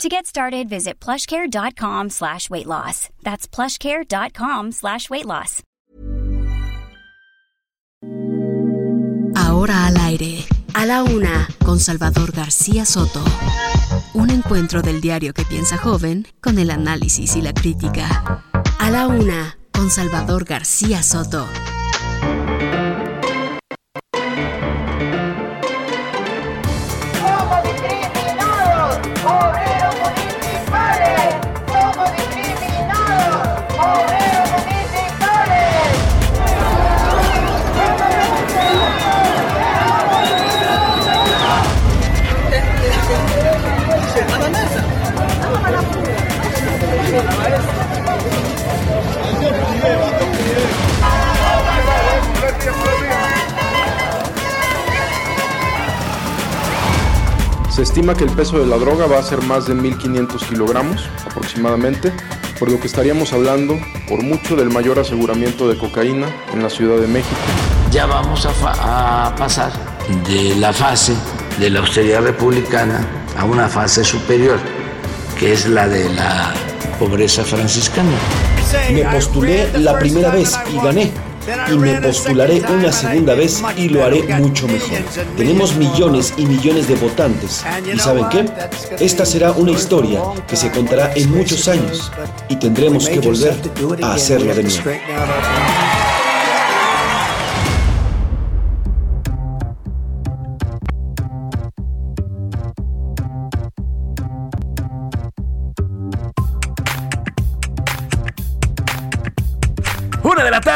To get started, visit plushcare.com slash weight loss. That's plushcare.com slash weight loss. Ahora al aire, a la una, con Salvador García Soto. Un encuentro del diario que piensa joven con el análisis y la crítica. A la una, con Salvador García Soto. Se estima que el peso de la droga va a ser más de 1.500 kilogramos aproximadamente, por lo que estaríamos hablando por mucho del mayor aseguramiento de cocaína en la Ciudad de México. ya vamos a, fa- a pasar de la fase de la austeridad republicana a una fase superior, que es la de la pobreza franciscana. Me postulé la primera vez y gané. Y me postularé una segunda vez y lo haré mucho mejor. Tenemos millones y millones de votantes. ¿Y saben qué? Esta será una historia que se contará en muchos años y tendremos que volver a hacerlo de nuevo.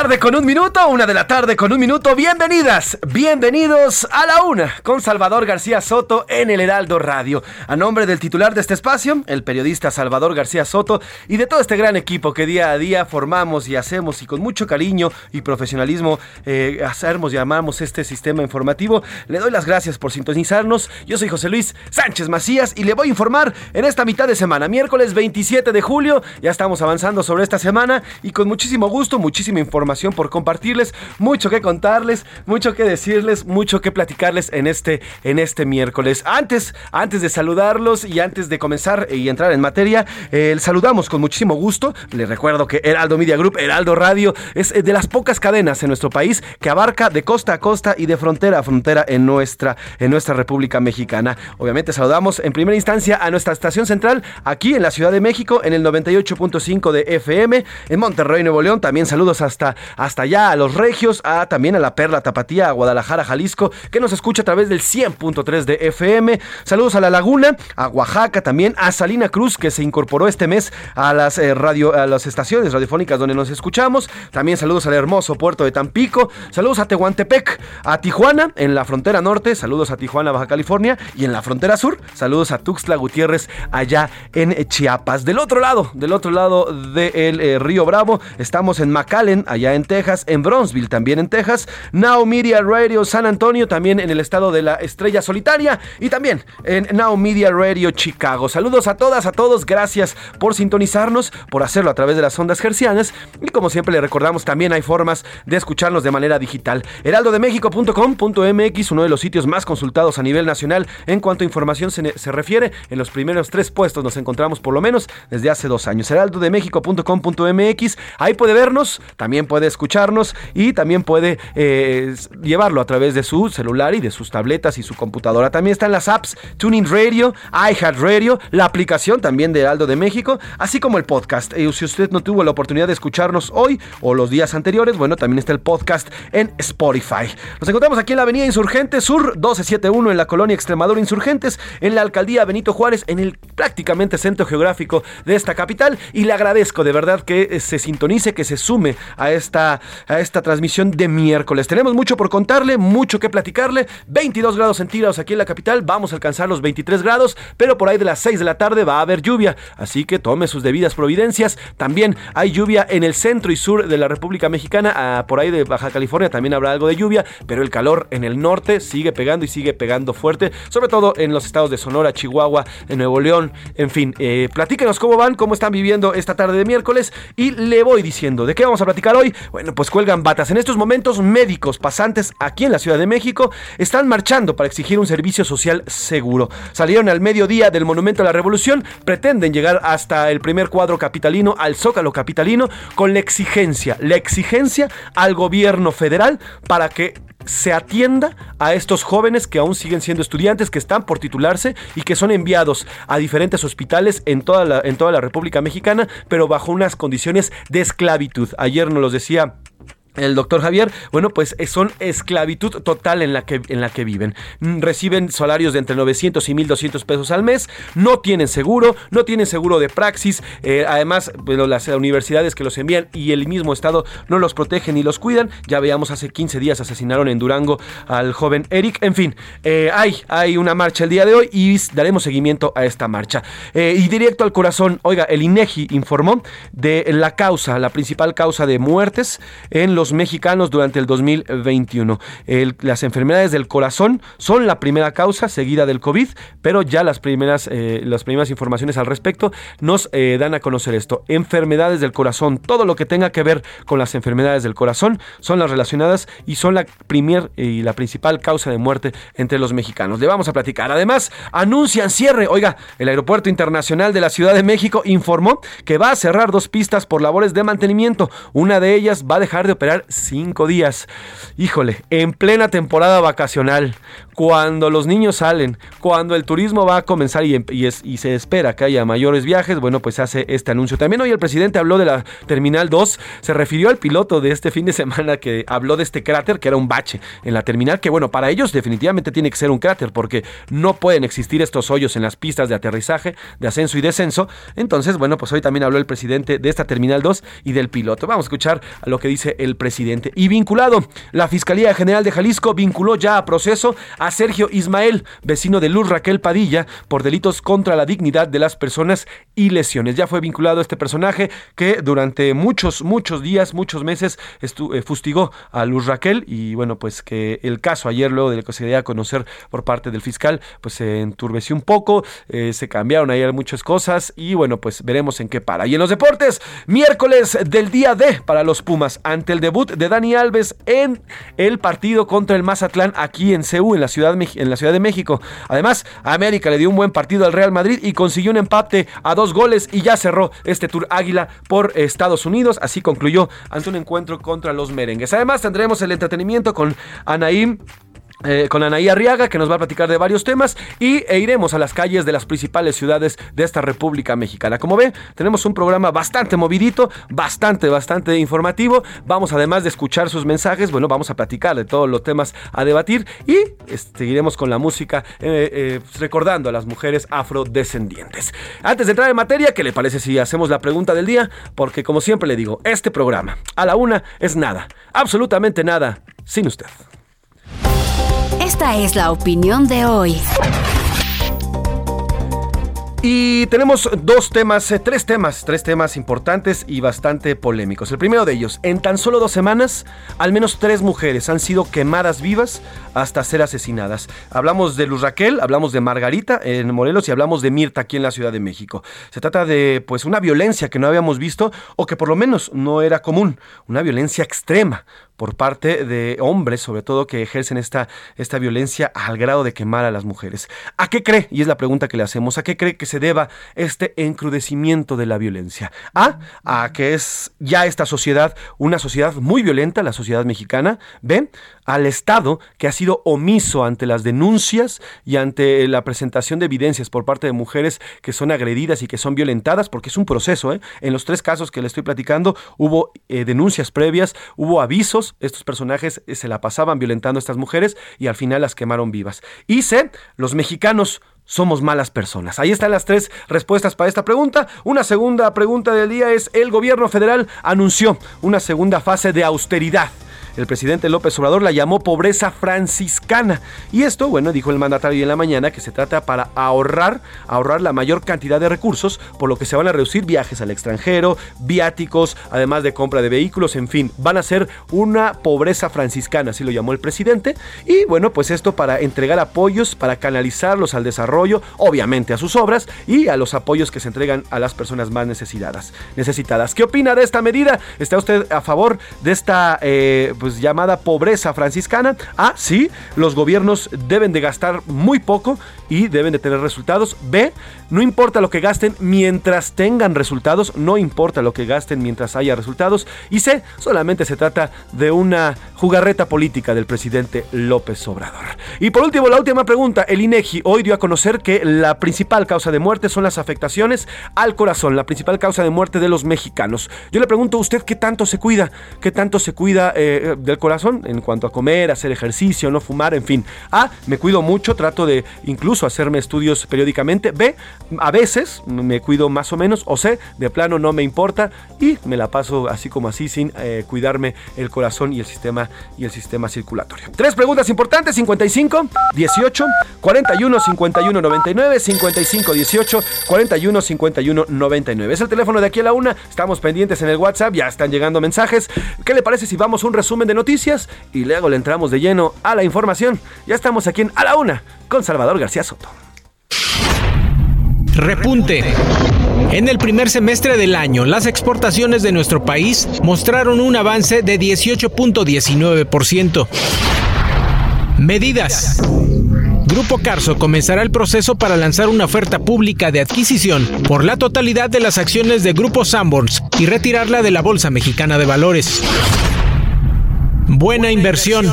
Con un minuto, una de la tarde con un minuto. Bienvenidas, bienvenidos a la una con Salvador García Soto en el Heraldo Radio. A nombre del titular de este espacio, el periodista Salvador García Soto y de todo este gran equipo que día a día formamos y hacemos y con mucho cariño y profesionalismo eh, hacemos y amamos este sistema informativo, le doy las gracias por sintonizarnos. Yo soy José Luis Sánchez Macías y le voy a informar en esta mitad de semana, miércoles 27 de julio. Ya estamos avanzando sobre esta semana y con muchísimo gusto, muchísima información por compartirles, mucho que contarles, mucho que decirles, mucho que platicarles en este, en este miércoles. Antes, antes de saludarlos y antes de comenzar y entrar en materia, eh, saludamos con muchísimo gusto. Les recuerdo que Heraldo Media Group, Heraldo Radio, es eh, de las pocas cadenas en nuestro país que abarca de costa a costa y de frontera a frontera en nuestra, en nuestra República Mexicana. Obviamente saludamos en primera instancia a nuestra estación central aquí en la Ciudad de México en el 98.5 de FM, en Monterrey, Nuevo León. También saludos hasta, hasta allá a los Regios, a también a la Perla Tapatía, a Guadalajara, Jalisco, que nos escucha a través del 100.3 de FM. Saludos a La Laguna, a Oaxaca también, a Salina Cruz, que se incorporó este mes a las, eh, radio, a las estaciones radiofónicas donde nos escuchamos. También saludos al hermoso puerto de Tampico. Saludos a Tehuantepec, a Tijuana, en la frontera norte. Saludos a Tijuana, Baja California. Y en la frontera sur, saludos a Tuxtla Gutiérrez, allá en Chiapas. Del otro lado, del otro lado del eh, Río Bravo, estamos en McAllen, allá en Texas, en Bronzeville, también en Texas. Now Media Radio San Antonio, también en el estado de la Estrella Solitaria. Y también en Now Media Radio Chicago. Saludos a todas, a todos. Gracias por sintonizarnos, por hacerlo a través de las ondas gercianas. Y como siempre le recordamos, también hay formas de escucharnos de manera digital. Heraldodemexico.com.mx, uno de los sitios más consultados a nivel nacional en cuanto a información se, se refiere. En los primeros tres puestos nos encontramos por lo menos desde hace dos años. Heraldodemexico.com.mx, ahí puede vernos, también puede escucharnos y también puede eh, llevarlo a través de su celular y de sus tabletas y su computadora. También están las apps Tuning Radio, iHeartRadio, la aplicación también de Heraldo de México, así como el podcast. Y si usted no tuvo la oportunidad de escucharnos hoy o los días anteriores, bueno, también está el podcast en Spotify. Nos encontramos aquí en la Avenida Insurgentes Sur 1271 en la colonia Extremadura Insurgentes, en la alcaldía Benito Juárez, en el prácticamente centro geográfico de esta capital. Y le agradezco de verdad que se sintonice, que se sume a esta, a esta transmisión de miércoles. Tenemos mucho por contarle, mucho que platicarle. 22 grados centígrados aquí en la capital, vamos a alcanzar los 23 grados, pero por ahí de las 6 de la tarde va a haber lluvia, así que tome sus debidas providencias. También hay lluvia en el centro y sur de la República Mexicana, por ahí de Baja California también habrá algo de lluvia, pero el calor en el norte sigue pegando y sigue pegando fuerte, sobre todo en los estados de Sonora, Chihuahua, en Nuevo León, en fin. Eh, platíquenos cómo van, cómo están viviendo esta tarde de miércoles y le voy diciendo de qué vamos a platicar hoy. Bueno, pues cuelgan batas. En estos momentos, médicos pasantes aquí en la Ciudad de México están marchando para exigir un servicio social seguro. Salieron al mediodía del Monumento a la Revolución, pretenden llegar hasta el primer cuadro capitalino, al Zócalo capitalino, con la exigencia, la exigencia al gobierno federal para que se atienda a estos jóvenes que aún siguen siendo estudiantes, que están por titularse y que son enviados a diferentes hospitales en toda la, en toda la República Mexicana, pero bajo unas condiciones de esclavitud. Ayer nos los decía el doctor Javier, bueno, pues eh, son esclavitud total en la que, en la que viven. Mm, reciben salarios de entre 900 y 1200 pesos al mes, no tienen seguro, no tienen seguro de praxis, eh, además, bueno, las universidades que los envían y el mismo Estado no los protegen ni los cuidan. Ya veíamos hace 15 días asesinaron en Durango al joven Eric. En fin, eh, hay, hay una marcha el día de hoy y daremos seguimiento a esta marcha. y directo al corazón, oiga, el INEGI informó de la causa, la principal causa de muertes en los mexicanos durante el 2021. las enfermedades del corazón son la primera causa seguida del COVID, pero ya las primeras, eh, las primeras informaciones al respecto nos eh, dan a conocer esto. Enfermedades del corazón, todo lo que tenga que ver con las enfermedades del corazón son las relacionadas y son la primer y la principal causa de muerte entre los mexicanos. Le vamos a platicar. Además, anuncian cierre. Oiga, el Aeropuerto Internacional de la Ciudad de México informó que va a cerrar dos pistas por labores de mantenimiento. Una de ellas va a dejar de operar cinco días. Híjole, en plena temporada vacacional, cuando los niños salen, cuando el turismo va a comenzar y, y, se espera que haya mayores viajes, bueno, pues hace este anuncio. También hoy el presidente habló de la Terminal 2, se refirió al piloto de este fin de semana que habló de este cráter, que era un bache en la terminal, que bueno, para ellos definitivamente tiene que ser un cráter, porque no pueden existir estos hoyos en las pistas de aterrizaje, de ascenso y descenso. Entonces, bueno, pues hoy también habló el presidente de esta Terminal 2 y del piloto. Vamos a escuchar a lo que dice el presidente. Y vinculado, la Fiscalía General de Jalisco vinculó ya a proceso a Sergio Ismael, vecino de Luz Raquel Padilla, por delitos contra la dignidad de las personas y lesiones. Ya fue vinculado este personaje que durante muchos, muchos días, muchos meses eh, fustigó a Luz Raquel y bueno, pues que el caso ayer, luego de lo que se dio a conocer por parte del fiscal, pues se enturbeció un poco, eh, se cambiaron ayer muchas cosas y bueno, pues veremos en qué para. Y en los deportes, miércoles del día D para los Pumas ante el debut de Dani Alves en el partido contra el Mazatlán aquí en Ceú, en la Ciudad, en la ciudad de México. Además, América le dio un buen partido al Real Madrid y consiguió un empate a dos goles y ya cerró este Tour Águila por Estados Unidos. Así concluyó ante un encuentro contra los merengues. Además, tendremos el entretenimiento con Anaím eh, con Anaí Arriaga, que nos va a platicar de varios temas, y e iremos a las calles de las principales ciudades de esta República Mexicana. Como ven, tenemos un programa bastante movidito, bastante, bastante informativo. Vamos, además de escuchar sus mensajes, bueno, vamos a platicar de todos los temas a debatir y seguiremos con la música eh, eh, recordando a las mujeres afrodescendientes. Antes de entrar en materia, ¿qué le parece si hacemos la pregunta del día? Porque, como siempre le digo, este programa a la una es nada, absolutamente nada, sin usted. Esta es la opinión de hoy. Y tenemos dos temas, eh, tres temas, tres temas importantes y bastante polémicos. El primero de ellos, en tan solo dos semanas, al menos tres mujeres han sido quemadas vivas hasta ser asesinadas. Hablamos de Luz Raquel, hablamos de Margarita en Morelos y hablamos de Mirta aquí en la Ciudad de México. Se trata de pues una violencia que no habíamos visto o que por lo menos no era común, una violencia extrema, por parte de hombres, sobre todo, que ejercen esta, esta violencia al grado de quemar a las mujeres. ¿A qué cree? Y es la pregunta que le hacemos. ¿A qué cree que se deba este encrudecimiento de la violencia? A, a que es ya esta sociedad una sociedad muy violenta, la sociedad mexicana. ¿Ven? Al Estado que ha sido omiso ante las denuncias y ante la presentación de evidencias por parte de mujeres que son agredidas y que son violentadas, porque es un proceso. ¿eh? En los tres casos que le estoy platicando hubo eh, denuncias previas, hubo avisos, estos personajes eh, se la pasaban violentando a estas mujeres y al final las quemaron vivas. Y C, los mexicanos somos malas personas? Ahí están las tres respuestas para esta pregunta. Una segunda pregunta del día es, el gobierno federal anunció una segunda fase de austeridad el presidente López Obrador la llamó pobreza franciscana. Y esto, bueno, dijo el mandatario en la mañana que se trata para ahorrar, ahorrar la mayor cantidad de recursos, por lo que se van a reducir viajes al extranjero, viáticos, además de compra de vehículos, en fin, van a ser una pobreza franciscana, así lo llamó el presidente. Y bueno, pues esto para entregar apoyos, para canalizarlos al desarrollo, obviamente a sus obras y a los apoyos que se entregan a las personas más necesitadas. ¿Qué opina de esta medida? ¿Está usted a favor de esta eh, pues, llamada pobreza franciscana. Ah, sí, los gobiernos deben de gastar muy poco y deben de tener resultados. B, no importa lo que gasten mientras tengan resultados, no importa lo que gasten mientras haya resultados. Y C, solamente se trata de una jugarreta política del presidente López Obrador. Y por último, la última pregunta. El INEGI hoy dio a conocer que la principal causa de muerte son las afectaciones al corazón, la principal causa de muerte de los mexicanos. Yo le pregunto a usted qué tanto se cuida, qué tanto se cuida eh, del corazón en cuanto a comer, hacer ejercicio, no fumar, en fin. A, me cuido mucho, trato de incluso hacerme estudios periódicamente. B, a veces me cuido más o menos. O C, de plano no me importa y me la paso así como así sin eh, cuidarme el corazón y el sistema y el sistema circulatorio. Tres preguntas importantes: 55, 18, 41, 51, 99, 55, 18, 41, 51, 99. Es el teléfono de aquí a la una. Estamos pendientes en el WhatsApp, ya están llegando mensajes. ¿Qué le parece si vamos a un resumen de noticias y luego le entramos de lleno a la información? Ya estamos aquí en A la Una con Salvador García Soto. Repunte. En el primer semestre del año, las exportaciones de nuestro país mostraron un avance de 18.19%. Medidas. Grupo Carso comenzará el proceso para lanzar una oferta pública de adquisición por la totalidad de las acciones de Grupo Sanborns y retirarla de la Bolsa Mexicana de Valores. Buena inversión.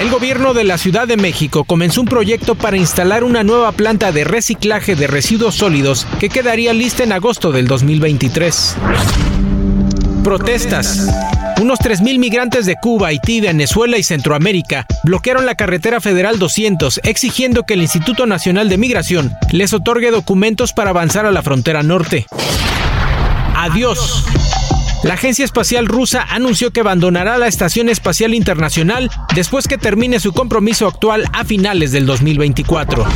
El gobierno de la Ciudad de México comenzó un proyecto para instalar una nueva planta de reciclaje de residuos sólidos que quedaría lista en agosto del 2023. Protestas. Unos 3.000 migrantes de Cuba, Haití, Venezuela y Centroamérica bloquearon la carretera federal 200 exigiendo que el Instituto Nacional de Migración les otorgue documentos para avanzar a la frontera norte. Adiós. La Agencia Espacial Rusa anunció que abandonará la Estación Espacial Internacional después que termine su compromiso actual a finales del 2024.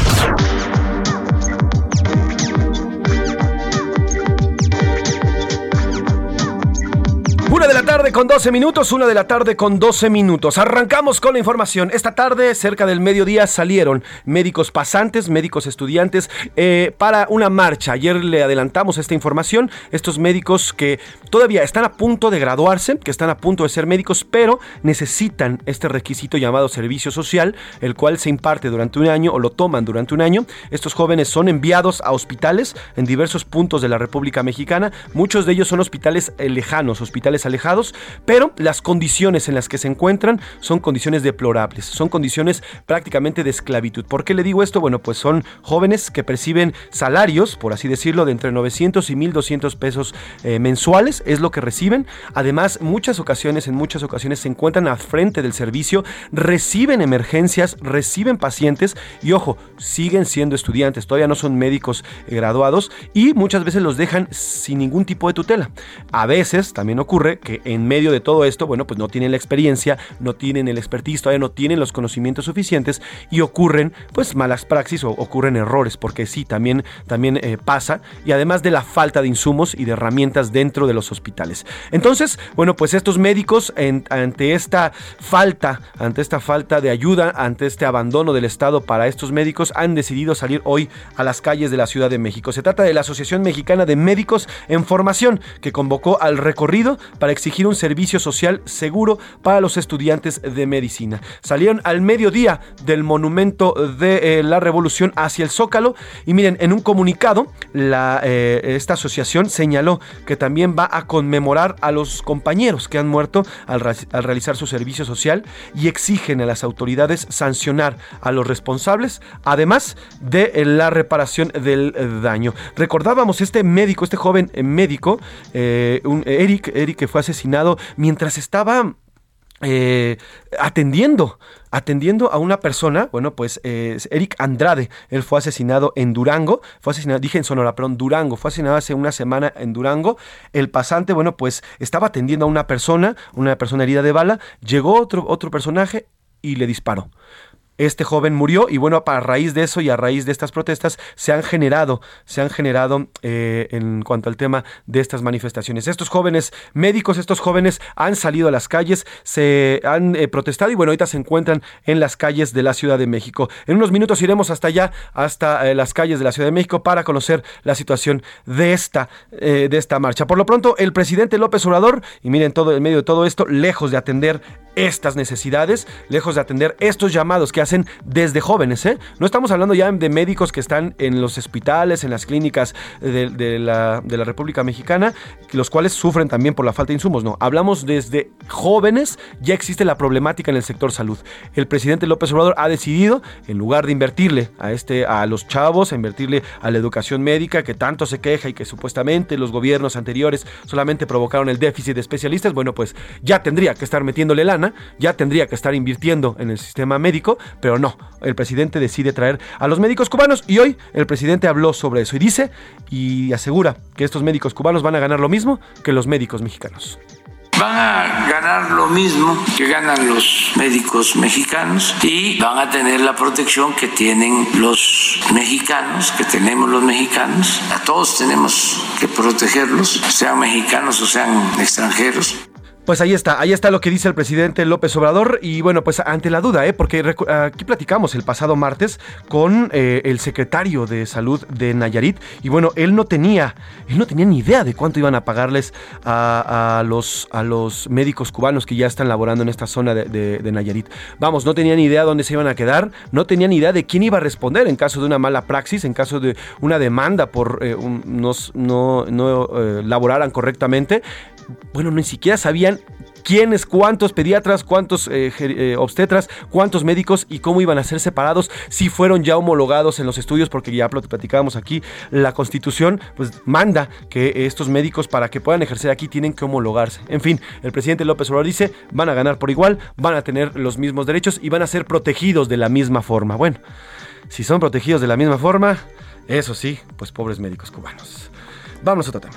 Una de la tarde con 12 minutos, una de la tarde con 12 minutos. Arrancamos con la información. Esta tarde, cerca del mediodía, salieron médicos pasantes, médicos estudiantes, eh, para una marcha. Ayer le adelantamos esta información. Estos médicos que todavía están a punto de graduarse, que están a punto de ser médicos, pero necesitan este requisito llamado servicio social, el cual se imparte durante un año o lo toman durante un año. Estos jóvenes son enviados a hospitales en diversos puntos de la República Mexicana. Muchos de ellos son hospitales eh, lejanos, hospitales alejados, pero las condiciones en las que se encuentran son condiciones deplorables, son condiciones prácticamente de esclavitud. ¿Por qué le digo esto? Bueno, pues son jóvenes que perciben salarios, por así decirlo, de entre 900 y 1200 pesos eh, mensuales, es lo que reciben. Además, muchas ocasiones, en muchas ocasiones se encuentran al frente del servicio, reciben emergencias, reciben pacientes y ojo, siguen siendo estudiantes, todavía no son médicos eh, graduados y muchas veces los dejan sin ningún tipo de tutela. A veces también ocurre que en medio de todo esto, bueno, pues no tienen la experiencia, no tienen el expertise, todavía no tienen los conocimientos suficientes y ocurren pues malas praxis o ocurren errores, porque sí, también, también eh, pasa, y además de la falta de insumos y de herramientas dentro de los hospitales. Entonces, bueno, pues estos médicos ante esta falta, ante esta falta de ayuda, ante este abandono del Estado para estos médicos, han decidido salir hoy a las calles de la Ciudad de México. Se trata de la Asociación Mexicana de Médicos en Formación, que convocó al recorrido para exigir un servicio social seguro para los estudiantes de medicina. Salieron al mediodía del monumento de eh, la revolución hacia el Zócalo y miren, en un comunicado, eh, esta asociación señaló que también va a conmemorar a los compañeros que han muerto al, al realizar su servicio social y exigen a las autoridades sancionar a los responsables, además de eh, la reparación del daño. Recordábamos este médico, este joven médico, un Eric, Eric fue asesinado mientras estaba eh, atendiendo, atendiendo a una persona, bueno, pues eh, Eric Andrade, él fue asesinado en Durango, fue asesinado, dije en Sonora, perdón, Durango, fue asesinado hace una semana en Durango. El pasante, bueno, pues estaba atendiendo a una persona, una persona herida de bala, llegó otro, otro personaje y le disparó este joven murió y bueno, a raíz de eso y a raíz de estas protestas se han generado, se han generado eh, en cuanto al tema de estas manifestaciones. Estos jóvenes médicos, estos jóvenes han salido a las calles, se han eh, protestado y bueno, ahorita se encuentran en las calles de la Ciudad de México. En unos minutos iremos hasta allá, hasta eh, las calles de la Ciudad de México para conocer la situación de esta, de esta marcha. Por lo pronto, el presidente López Obrador, y miren todo en medio de todo esto, lejos de atender estas necesidades, lejos de atender estos llamados que hacen desde jóvenes. ¿eh? No estamos hablando ya de médicos que están en los hospitales, en las clínicas de, la, República Mexicana, los cuales sufren también por la falta de insumos. No, hablamos desde jóvenes, ya existe la problemática en el sector salud. El presidente López Obrador ha decidido, en lugar de invertirle a, este, a los chavos, a invertirle a la educación médica, que tanto se queja y que supuestamente los gobiernos anteriores solamente provocaron el déficit de especialistas, bueno, pues ya tendría que estar metiéndole lana ya tendría que estar invirtiendo en el sistema médico, pero no, el presidente decide traer a los médicos cubanos y hoy el presidente habló sobre eso y dice y asegura que estos médicos cubanos van a ganar lo mismo que los médicos mexicanos van a ganar lo mismo que ganan los médicos mexicanos y van a tener la protección que tienen los mexicanos, que tenemos los mexicanos. A todos tenemos que protegerlos, sean mexicanos o sean extranjeros. Pues ahí está, ahí está lo que dice el presidente López Obrador y bueno, pues ante la duda, ¿eh? porque aquí platicamos el pasado martes con eh, el secretario de salud de Nayarit y bueno, él no tenía, él no tenía ni idea de cuánto iban a pagarles a, los, a los médicos cubanos que ya están laborando en esta zona de, Nayarit. Vamos, no tenía ni idea dónde se iban a quedar, no tenía ni idea de quién iba a responder en caso de una mala praxis, en caso de una demanda por eh, no, no eh, laboraran correctamente bueno, ni siquiera sabían quiénes, cuántos pediatras, cuántos eh, eh, obstetras, cuántos médicos y cómo iban a ser separados, si fueron ya homologados en los estudios, porque ya platicábamos aquí, la constitución pues manda que estos médicos para que puedan ejercer aquí tienen que homologarse. En fin, el presidente López Obrador dice, van a ganar por igual, van a tener los mismos derechos y van a ser protegidos de la misma forma. Bueno, si son protegidos de la misma forma, eso sí, pues pobres médicos cubanos. Vamos a otro tema.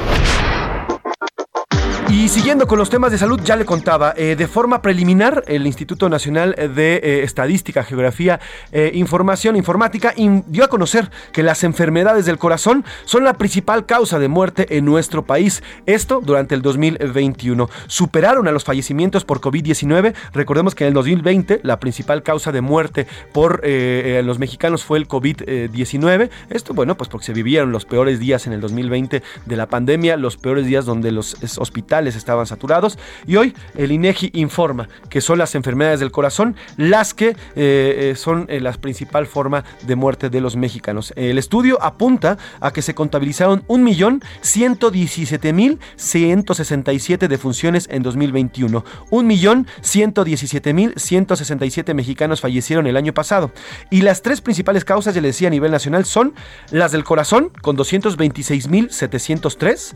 Y siguiendo con los temas de salud, ya le contaba, eh, de forma preliminar, el Instituto Nacional de eh, Estadística, Geografía, e Información, Informática dio a conocer que las enfermedades del corazón son la principal causa de muerte en nuestro país. Esto durante el 2021. Superaron a los fallecimientos por COVID-19. Recordemos que en el 2020 la principal causa de muerte por los mexicanos fue el COVID-19. Esto, bueno, pues porque se vivieron los peores días en el 2020 de la pandemia, los peores días donde los hospitales estaban saturados y hoy el INEGI informa que son las enfermedades del corazón las que eh, eh, son eh, la principal forma de muerte de los mexicanos. El estudio apunta a que se contabilizaron 1.117.167 defunciones en 2021. 1.117.167 mexicanos fallecieron el año pasado. Y las tres principales causas, ya le decía a nivel nacional, son las del corazón con 226.703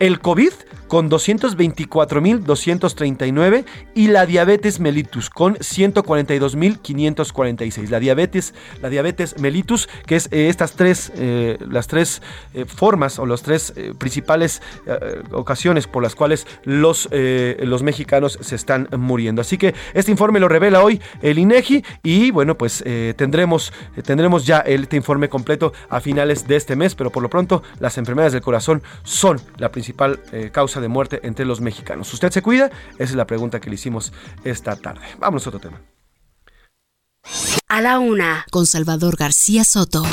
el COVID con 224.239 y la diabetes mellitus con 142.546. La diabetes, la diabetes mellitus, que es eh, estas tres, eh, las tres eh, formas o las tres principales ocasiones por las cuales los, los mexicanos se están muriendo. Así que este informe lo revela hoy el INEGI y bueno, pues tendremos, tendremos ya este informe completo a finales de este mes, pero por lo pronto las enfermedades del corazón son la principal causa de muerte entre los mexicanos. ¿Usted se cuida? Esa es la pregunta que le hicimos esta tarde. Vamos a otro tema. A la una, con Salvador García Soto.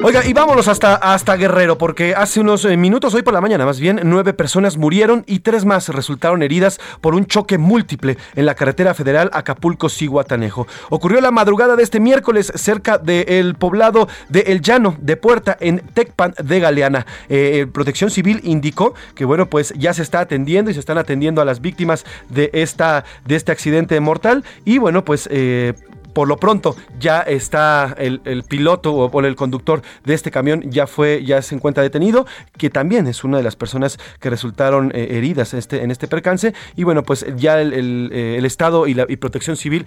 Oiga, y vámonos hasta, hasta Guerrero, porque hace unos eh, minutos, hoy por la mañana más bien, nueve personas murieron y tres más resultaron heridas por un choque múltiple en la carretera federal Acapulco-Ciguatanejo. Ocurrió la madrugada de este miércoles cerca del poblado de El Llano de Puerta, en Tecpan de Galeana. Eh, Protección Civil indicó que, bueno, pues ya se está atendiendo y se están atendiendo a las víctimas de, esta, de este accidente mortal y, bueno, pues... Eh, por lo pronto ya está el, piloto o, el conductor de este camión ya fue, ya se encuentra detenido, que también es una de las personas que resultaron eh, heridas en este, en este percance. Y bueno, pues ya el, eh, Estado y la Protección Civil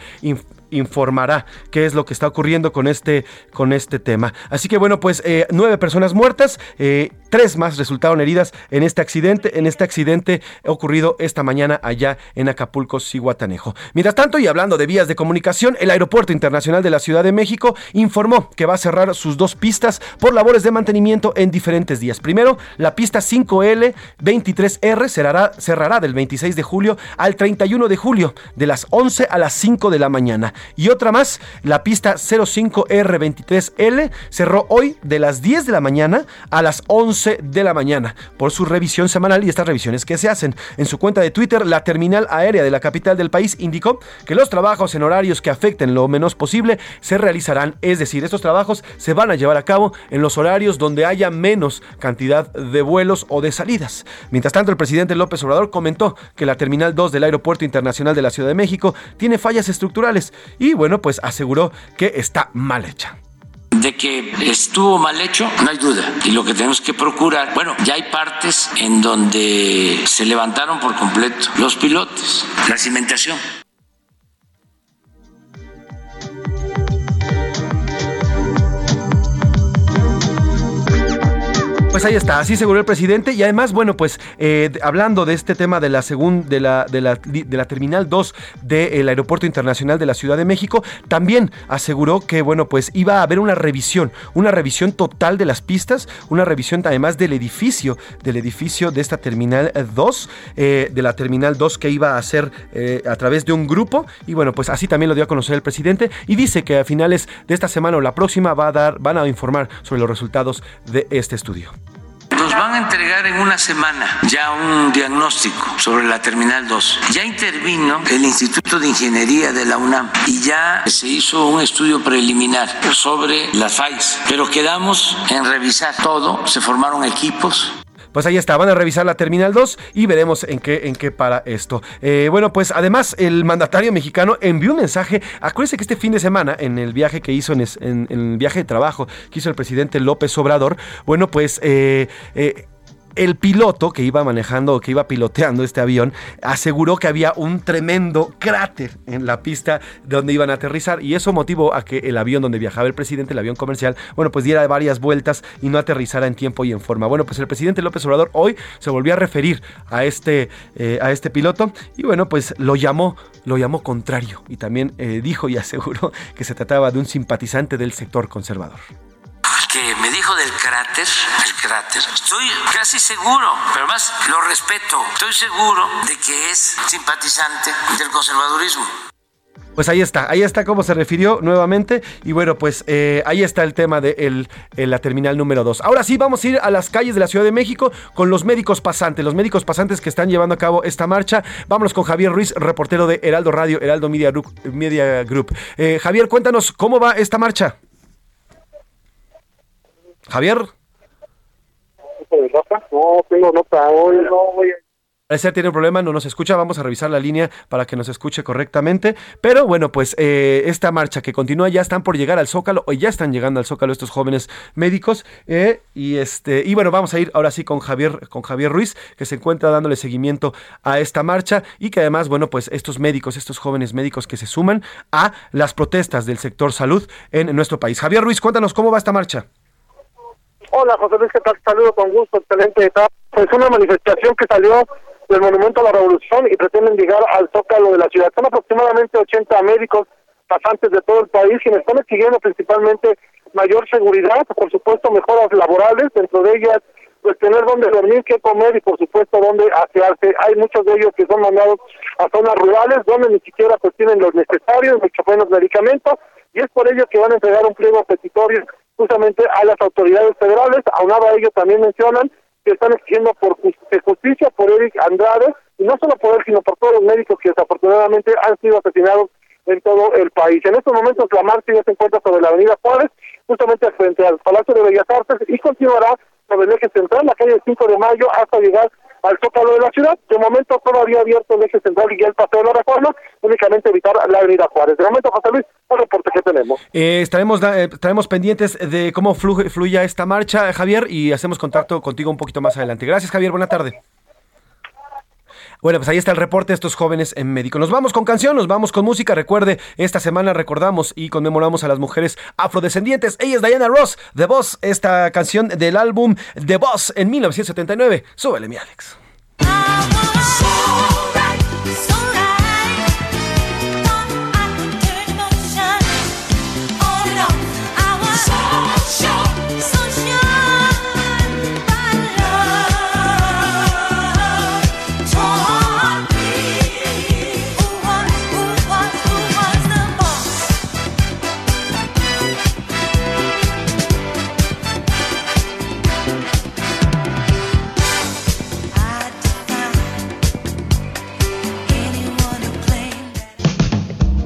informará qué es lo que está ocurriendo con este, con este tema. Así que bueno, pues eh, nueve personas muertas, tres más resultaron heridas en este accidente, en este accidente ocurrido esta mañana allá en Acapulco, Cihuatanejo. Mientras tanto, y hablando de vías de comunicación, el Aeropuerto Internacional de la Ciudad de México informó que va a cerrar sus dos pistas por labores de mantenimiento en diferentes días. Primero, la pista 5L 23R cerrará, cerrará del 26 de julio al 31 de julio, de las 11 a las 5 de la mañana. Y otra más, la pista 05R23L cerró hoy de las 10 de la mañana a las 11 de la mañana por su revisión semanal y estas revisiones que se hacen. En su cuenta de Twitter, la terminal aérea de la capital del país indicó que los trabajos en horarios que afecten lo menos posible se realizarán, es decir, estos trabajos se van a llevar a cabo en los horarios donde haya menos cantidad de vuelos o de salidas. Mientras tanto, el presidente López Obrador comentó que la terminal 2 del Aeropuerto Internacional de la Ciudad de México tiene fallas estructurales y bueno, pues aseguró que está mal hecha. De que estuvo mal hecho, no hay duda. Y lo que tenemos que procurar, bueno, ya hay partes en donde se levantaron por completo los pilotes, la cimentación. Pues ahí está, así aseguró el presidente. Y además, bueno, pues eh, hablando de este tema de la la, de la, de la terminal 2 del Aeropuerto Internacional de la Ciudad de México, también aseguró que, bueno, pues iba a haber una revisión, una revisión total de las pistas, una revisión además del edificio, del edificio de esta terminal 2, eh, de la terminal 2 que iba a hacer eh, a través de un grupo. Y bueno, pues así también lo dio a conocer el presidente. Y dice que a finales de esta semana o la próxima va a dar, van a informar sobre los resultados de este estudio. Nos van a entregar en una semana ya un diagnóstico sobre la Terminal 2. Ya intervino el Instituto de Ingeniería de la UNAM y ya se hizo un estudio preliminar sobre las FAIS, pero quedamos en revisar todo, se formaron equipos pues ahí está, van a revisar la Terminal 2 y veremos en qué, en qué para esto. Eh, bueno, pues además el mandatario mexicano envió un mensaje, acuérdense que este fin de semana, en el viaje que hizo, en, el viaje de trabajo que hizo el presidente López Obrador, bueno, pues... Eh, eh, el piloto que iba manejando, que iba piloteando este avión, aseguró que había un tremendo cráter en la pista donde iban a aterrizar y eso motivó a que el avión donde viajaba el presidente, el avión comercial, bueno, pues diera varias vueltas y no aterrizara en tiempo y en forma. Bueno, pues el presidente López Obrador hoy se volvió a referir a este, eh, a este piloto y bueno, pues lo llamó, lo llamó contrario y también eh, dijo y aseguró que se trataba de un simpatizante del sector conservador que me dijo del cráter, el cráter, estoy casi seguro, pero más lo respeto, estoy seguro de que es simpatizante del conservadurismo. Pues ahí está, ahí está cómo se refirió nuevamente. Y bueno, pues eh, ahí está el tema de la terminal número 2. Ahora sí, vamos a ir a las calles de la Ciudad de México con los médicos pasantes, los médicos pasantes que están llevando a cabo esta marcha. Vámonos con Javier Ruiz, reportero de Heraldo Radio, Heraldo Media Group. Eh, Javier, cuéntanos cómo va esta marcha. Javier. No, tengo nota hoy, no voy Parece tiene un problema, no nos escucha. Vamos a revisar la línea para que nos escuche correctamente. Pero bueno, pues eh, esta marcha que continúa ya están por llegar al Zócalo, o ya están llegando al Zócalo estos jóvenes médicos. Eh, y este, y bueno, vamos a ir ahora sí con Javier, con Javier Ruiz, que se encuentra dándole seguimiento a esta marcha. Y que además, bueno, pues estos médicos, estos jóvenes médicos que se suman a las protestas del sector salud en nuestro país. Javier Ruiz, cuéntanos cómo va esta marcha. Hola, José Luis, ¿qué tal? Saludo con gusto, excelente. Es una manifestación que salió del Monumento a la Revolución y pretenden llegar al Zócalo de la ciudad. Son aproximadamente 80 médicos pasantes de todo el país quienes están exigiendo principalmente mayor seguridad, por supuesto mejoras laborales, dentro de ellas pues tener donde dormir, qué comer y por supuesto dónde asearse. Hay muchos de ellos que son mandados a zonas rurales donde ni siquiera pues tienen los necesarios, mucho menos medicamentos, y es por ello que van a entregar un pliego petitorio justamente a las autoridades federales. Aunado a ello también mencionan que están exigiendo por justicia por Eric Andrade, y no solo por él, sino por todos los médicos que desafortunadamente han sido asesinados en todo el país. En estos momentos la marcha ya se encuentra sobre la avenida Juárez, justamente frente al Palacio de Bellas Artes y continuará sobre el eje central, la calle 5 de Mayo, hasta llegar al Zócalo de la ciudad. De momento todavía abierto el eje central y ya el paseo de la reforma, únicamente evitar la avenida Juárez. De momento, José Luis, el reporte que tenemos. Eh, estaremos, eh, estaremos pendientes de cómo fluye, fluya esta marcha, Javier, y hacemos contacto contigo un poquito más adelante. Gracias, Javier. Buena tarde. Bueno, pues ahí está el reporte de estos jóvenes en médico. Nos vamos con canción, nos vamos con música. Recuerde, esta semana recordamos y conmemoramos a las mujeres afrodescendientes. Ella es Diana Ross, The Boss, esta canción del álbum The Boss en 1979. Súbele, mi Alex.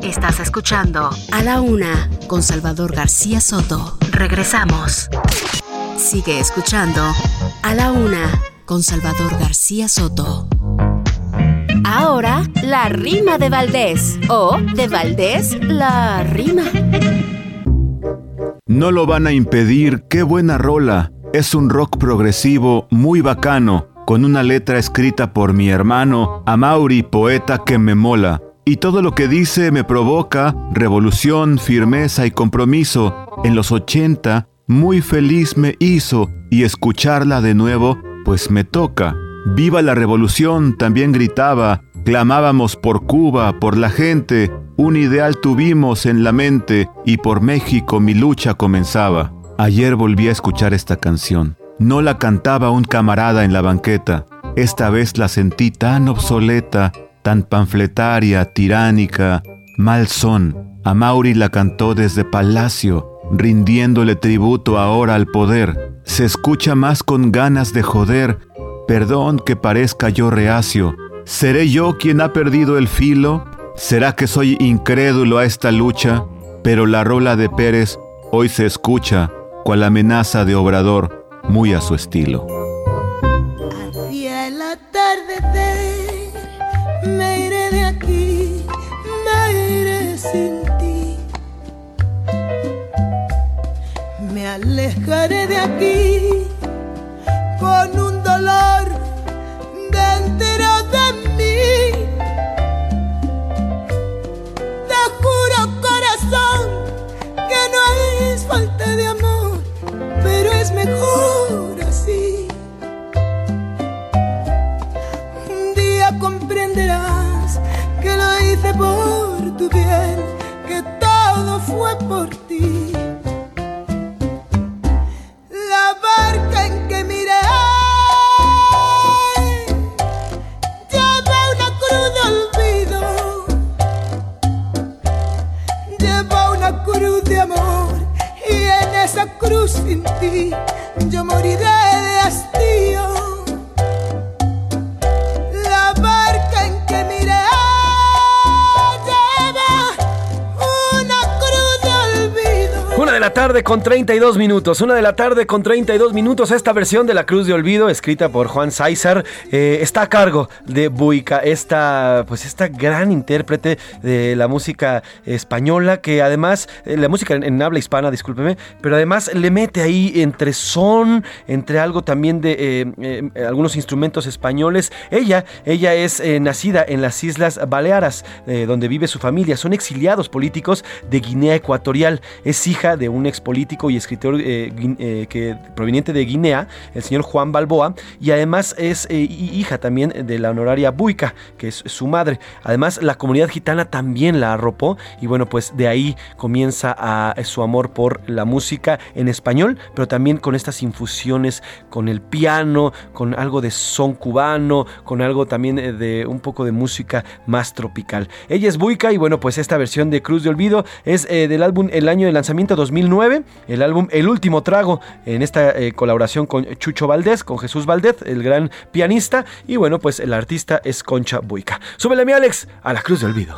Estás escuchando A la Una con Salvador García Soto. Regresamos. Sigue escuchando A la Una con Salvador García Soto. Ahora, la rima de Valdés. O de Valdés, la rima. No lo van a impedir, qué buena rola. Es un rock progresivo muy bacano, con una letra escrita por mi hermano, Amauri, poeta que me mola. Y todo lo que dice me provoca revolución, firmeza y compromiso. En los 80, muy feliz me hizo y escucharla de nuevo, pues me toca. Viva la revolución, también gritaba. Clamábamos por Cuba, por la gente. Un ideal tuvimos en la mente y por México mi lucha comenzaba. Ayer volví a escuchar esta canción. No la cantaba un camarada en la banqueta. Esta vez la sentí tan obsoleta tan panfletaria, tiránica, mal son. A Mauri la cantó desde Palacio, rindiéndole tributo ahora al poder. Se escucha más con ganas de joder. Perdón que parezca yo reacio. ¿Seré yo quien ha perdido el filo? ¿Será que soy incrédulo a esta lucha? Pero la rola de Pérez hoy se escucha, cual amenaza de obrador, muy a su estilo. El atardecer me iré de aquí, me iré sin ti. Me alejaré de aquí con un dolor dentro de mí. Te juro, corazón, que no es falta de amor, pero es mejor comprenderás que lo hice por tu bien, que todo fue por ti. La barca en que miré lleva una cruz de olvido, lleva una cruz de amor y en esa cruz sin ti yo moriré de hastío. La tarde con 32 minutos. Una de la tarde con 32 minutos. Esta versión de La Cruz de Olvido, escrita por Juan César, eh, está a cargo de Buica, esta, pues esta gran intérprete de la música española, que además, eh, la música en, habla hispana, discúlpeme, pero además le mete ahí entre son, entre algo también de eh, algunos instrumentos españoles. Ella, ella es nacida en las Islas Balearas, donde vive su familia. Son exiliados políticos de Guinea Ecuatorial. Es hija de un ex político y escritor eh, eh, que, proveniente de Guinea, el señor Juan Balboa, y además es eh, hi- hija también de la honoraria Buica, que es su madre. Además, la comunidad gitana también la arropó, y bueno, pues de ahí comienza su amor por la música en español, pero también con estas infusiones con el piano, con algo de son cubano, con algo también de un poco de música más tropical. Ella es Buica y bueno, pues esta versión de Cruz de Olvido es del álbum El año de lanzamiento 2009, el álbum El último trago, en esta eh, colaboración con Chucho Valdés, con Jesús Valdés, el gran pianista, y bueno, pues el artista es Concha Buica. Súbele mi Alex a la Cruz de Olvido.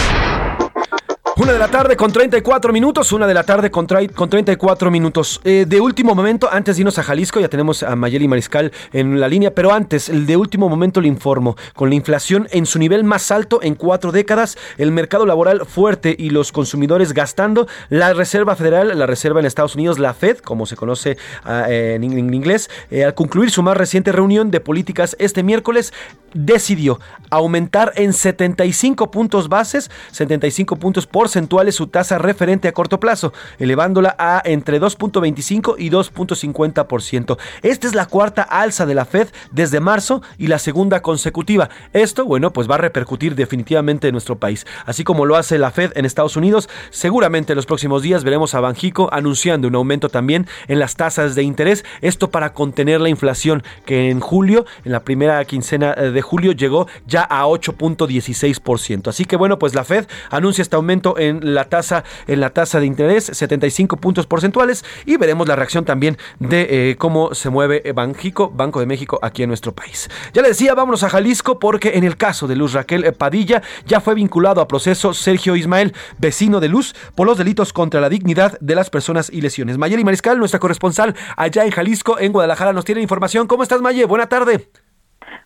Una de la tarde con 34 minutos, una de la tarde con, con 34 minutos. Eh, de último momento, antes de irnos a Jalisco, ya tenemos a Mayeli Mariscal en la línea, pero antes, el de último momento le informo, con la inflación en su nivel más alto en cuatro décadas, el mercado laboral fuerte y los consumidores gastando, la Reserva Federal, la Reserva en Estados Unidos, la Fed, como se conoce ah, en, inglés, eh, al concluir su más reciente reunión de políticas este miércoles, decidió aumentar en 75 puntos bases, 75 puntos por porcentuales su tasa referente a corto plazo, elevándola a entre 2.25 y 2.50%. Esta es la cuarta alza de la Fed desde marzo y la segunda consecutiva. Esto, bueno, pues va a repercutir definitivamente en nuestro país. Así como lo hace la Fed en Estados Unidos, seguramente en los próximos días veremos a Banjico anunciando un aumento también en las tasas de interés. Esto para contener la inflación que en julio, en la primera quincena de julio, llegó ya a 8.16%. Así que bueno, pues la Fed anuncia este aumento en la tasa, en la tasa de interés, 75 puntos porcentuales, y veremos la reacción también de eh, cómo se mueve Banjico, Banco de México, aquí en nuestro país. Ya le decía, vámonos a Jalisco, porque en el caso de Luz Raquel Padilla, ya fue vinculado a proceso Sergio Ismael, vecino de Luz, por los delitos contra la dignidad de las personas y lesiones. Mayeli Mariscal, nuestra corresponsal allá en Jalisco, en Guadalajara, nos tiene información. ¿Cómo estás, Maye? Buena tarde.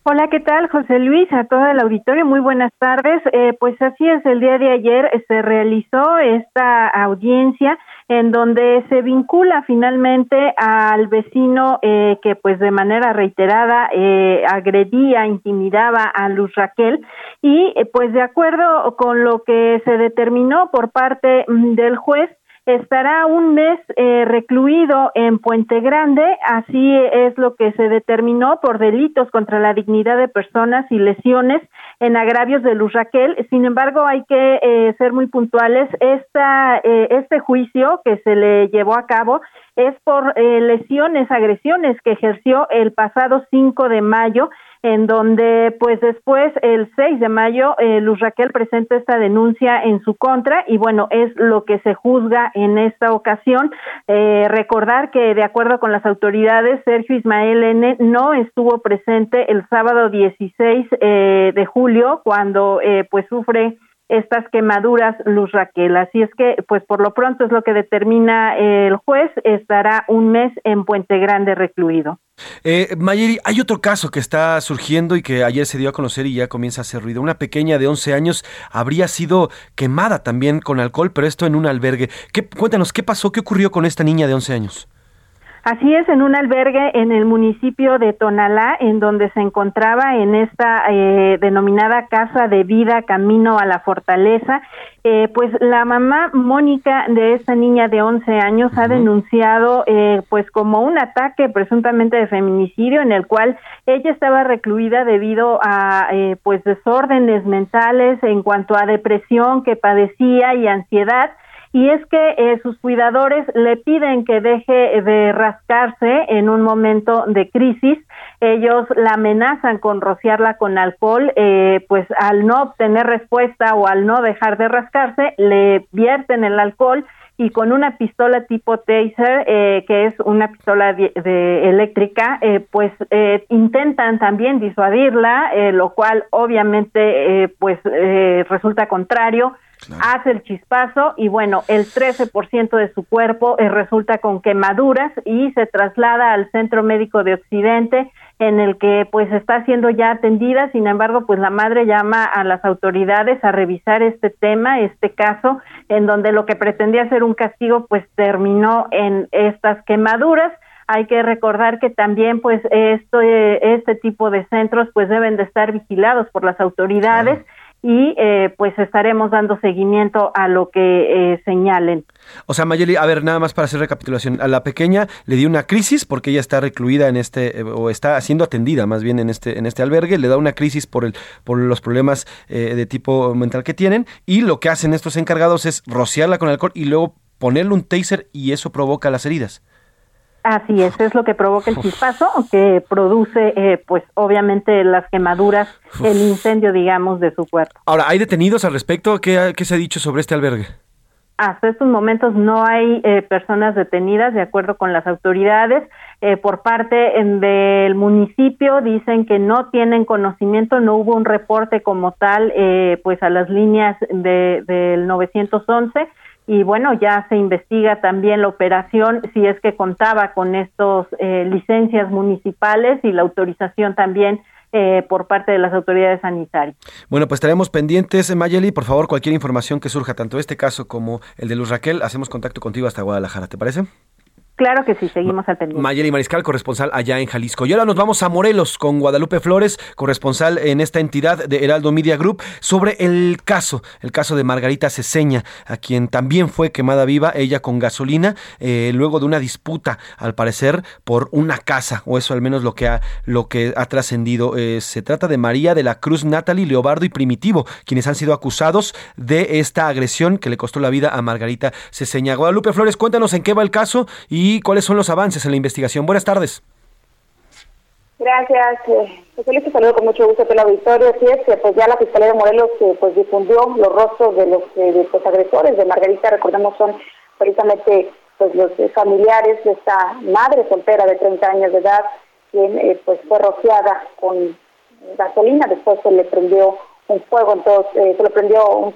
Hola, ¿qué tal, José Luis? A todo el auditorio, muy buenas tardes. Eh, pues así es, el día de ayer eh, se realizó esta audiencia en donde se vincula finalmente al vecino eh, que pues de manera reiterada agredía, intimidaba a Luz Raquel y pues de acuerdo con lo que se determinó por parte mm, del juez, estará un mes eh, recluido en Puente Grande, así es lo que se determinó por delitos contra la dignidad de personas y lesiones en agravios de Luz Raquel. Sin embargo, hay que eh, ser muy puntuales. Esta, eh, este juicio que se le llevó a cabo es por lesiones, agresiones que ejerció el pasado 5 de mayo en donde pues después el 6 de mayo eh, Luz Raquel presenta esta denuncia en su contra y bueno es lo que se juzga en esta ocasión. Eh, recordar que de acuerdo con las autoridades Sergio Ismael N no estuvo presente el sábado 16 eh, de julio cuando eh, pues sufre estas quemaduras, Luz Raquel. Así es que, pues por lo pronto es lo que determina el juez, estará un mes en Puente Grande recluido. Eh, Mayeri, hay otro caso que está surgiendo y que ayer se dio a conocer y ya comienza a hacer ruido. Una pequeña de 11 años habría sido quemada también con alcohol, pero esto en un albergue. ¿Qué, cuéntanos, ¿qué pasó? ¿Qué ocurrió con esta niña de 11 años? Así es, en un albergue en el municipio de Tonalá, en donde se encontraba en esta eh, denominada Casa de Vida Camino a la Fortaleza, eh, pues la mamá Mónica de esta niña de 11 años ha denunciado eh, pues como un ataque presuntamente de feminicidio en el cual ella estaba recluida debido a pues desórdenes mentales en cuanto a depresión que padecía y ansiedad y es que eh, sus cuidadores le piden que deje de rascarse en un momento de crisis. Ellos la amenazan con rociarla con alcohol, eh, pues al no obtener respuesta o al no dejar de rascarse, le vierten el alcohol y con una pistola tipo taser, eh, que es una pistola de, eléctrica, pues intentan también disuadirla, lo cual obviamente pues resulta contrario hace el chispazo y bueno, el 13% de su cuerpo eh, resulta con quemaduras y se traslada al Centro Médico de Occidente en el que pues está siendo ya atendida, sin embargo, pues la madre llama a las autoridades a revisar este tema, este caso, en donde lo que pretendía ser un castigo pues terminó en estas quemaduras. Hay que recordar que también pues esto, este tipo de centros pues deben de estar vigilados por las autoridades y eh, pues estaremos dando seguimiento a lo que eh, señalen. O sea, Mayeli, a ver, nada más para hacer recapitulación, a la pequeña le dio una crisis porque ella está recluida en este, eh, o está siendo atendida más bien en este, en este albergue, le da una crisis por, el, por los problemas de tipo mental que tienen, y lo que hacen estos encargados es rociarla con alcohol y luego ponerle un taser y eso provoca las heridas. Así es, es lo que provoca el chispazo, que produce, eh, pues obviamente las quemaduras, el incendio, digamos, de su cuerpo. Ahora, ¿hay detenidos al respecto? ¿Qué, ¿Qué, se ha dicho sobre este albergue? hasta estos momentos no hay eh, personas detenidas, de acuerdo con las autoridades. Eh, por parte del municipio dicen que no tienen conocimiento, no hubo un reporte como tal, eh, pues a las líneas de, del 911 y bueno, ya se investiga también la operación si es que contaba con estos licencias municipales y la autorización también eh, por parte de las autoridades sanitarias. Bueno, pues estaremos pendientes, Mayeli. Por favor, cualquier información que surja, tanto este caso como el de Luz Raquel, hacemos contacto contigo hasta Guadalajara. ¿Te parece? Claro que sí, seguimos atendiendo. Mayeli Mariscal, corresponsal allá en Jalisco. Y ahora nos vamos a Morelos con Guadalupe Flores, corresponsal en esta entidad de Heraldo Media Group, sobre el caso, el caso de Margarita Ceseña, a quien también fue quemada viva, ella con gasolina, eh, luego de una disputa, al parecer, por una casa, o eso al menos lo que ha, lo que ha trascendido. Eh, se trata de María de la Cruz, Natalie, Leobardo y Primitivo, quienes han sido acusados de esta agresión que le costó la vida a Margarita Ceseña. Guadalupe Flores, cuéntanos en qué va el caso y cuáles son los avances en la investigación. Buenas tardes. Gracias. Eh, pues saludo con mucho gusto la auditorio. Así es pues ya la Fiscalía de Morelos eh, pues difundió los rostros de los, eh, de agresores de Margarita. Recordemos son precisamente pues los familiares de esta madre soltera de 30 años de edad, quien pues fue rociada con gasolina. Después se le prendió un fuego en todo, eh, se le prendió un,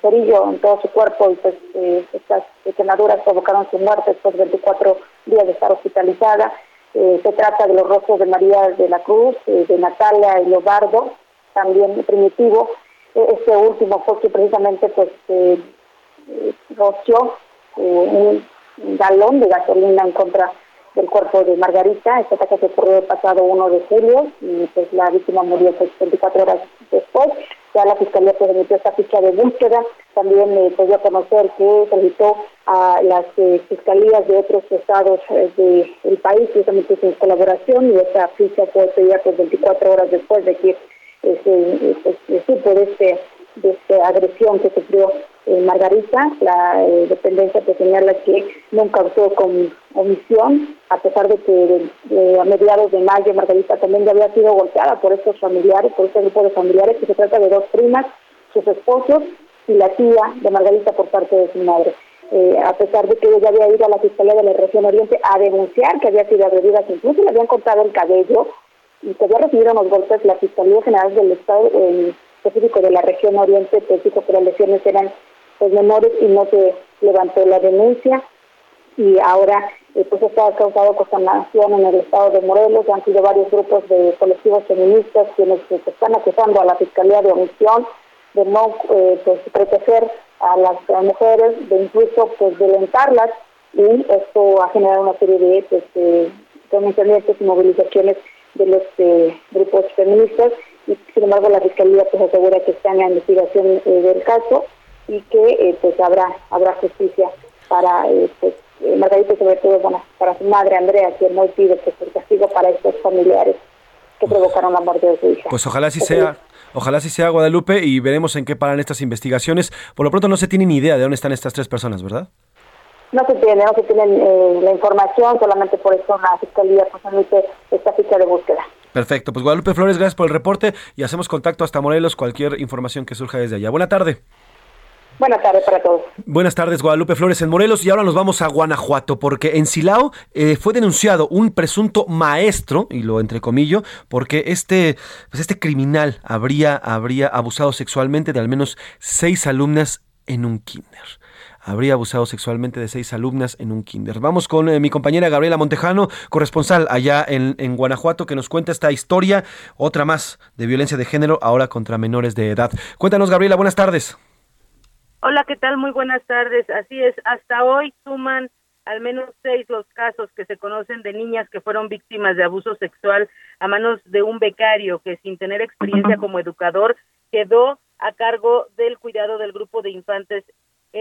cerillo en todo su cuerpo y pues eh, estas quemaduras provocaron su muerte después de 24 días de estar hospitalizada. Eh, se trata de los rostros de María de la Cruz, de Natalia y Leobardo, también primitivo. este último fue que precisamente pues roció un galón de gasolina en contra del cuerpo de Margarita. Este ataque se ocurrió el pasado 1 de julio y pues la víctima murió pues 24 horas después. Ya la Fiscalía pues emitió esta ficha de búsqueda. También eh, podía conocer que solicitó a las eh, fiscalías de otros estados eh, del país precisamente su colaboración y esta ficha fue pedida pues 24 horas después de que eh, se pues, supo de este de esta agresión que sufrió eh, Margarita. La eh, dependencia te señala que nunca actuó con omisión, a pesar de que a mediados de mayo Margarita también ya había sido golpeada por estos familiares, por este grupo de familiares, que se trata de dos primas, sus esposos y la tía de Margarita por parte de su madre. Eh, a pesar de que ella había ido a la Fiscalía de la Región Oriente a denunciar que había sido agredida, que incluso le habían cortado el cabello y que había recibido unos golpes, la Fiscalía General del Estado específico de la región oriente, pues dijo que las lesiones eran pues, menores y no se levantó la denuncia. Y ahora, eh, pues ha causado consternación en el estado de Morelos. Han sido varios grupos de colectivos feministas quienes pues, están acusando a la Fiscalía de omisión, de no eh, pues, proteger a las mujeres, de incluso pues violentarlas. Y esto ha generado una serie de pues, eh, y movilizaciones de los eh, grupos feministas y sin embargo la fiscalía pues asegura que está en la investigación eh, del caso y que eh, pues habrá habrá justicia para eh, pues Margarita sobre todo bueno para su madre Andrea quien no pide pues el castigo para estos familiares que provocaron la muerte de su hija pues ojalá así sea Ojalá así sea Guadalupe y veremos en qué paran estas investigaciones. Por lo pronto no se tiene ni idea de dónde están estas tres personas, ¿verdad? No se tiene, no se tiene la información, solamente por eso la Fiscalía pues emite esta ficha de búsqueda. Perfecto, pues Guadalupe Flores, gracias por el reporte y hacemos contacto hasta Morelos, cualquier información que surja desde allá. Buena tarde. Buenas tardes para todos. Buenas tardes, Guadalupe Flores en Morelos. Y ahora nos vamos a Guanajuato, porque en Silao eh, fue denunciado un presunto maestro, y lo entrecomillo, porque este, pues este criminal habría, habría abusado sexualmente de al menos seis alumnas en un kinder habría abusado sexualmente de seis alumnas en un kinder. Vamos con eh, mi compañera Gabriela Montejano, corresponsal allá en, en, Guanajuato, que nos cuenta esta historia, otra más de violencia de género, ahora contra menores de edad. Cuéntanos, Gabriela, buenas tardes. Hola, ¿qué tal? Muy buenas tardes. Así es, hasta hoy suman al menos seis los casos que se conocen de niñas que fueron víctimas de abuso sexual a manos de un becario que sin tener experiencia como educador quedó a cargo del cuidado del grupo de infantes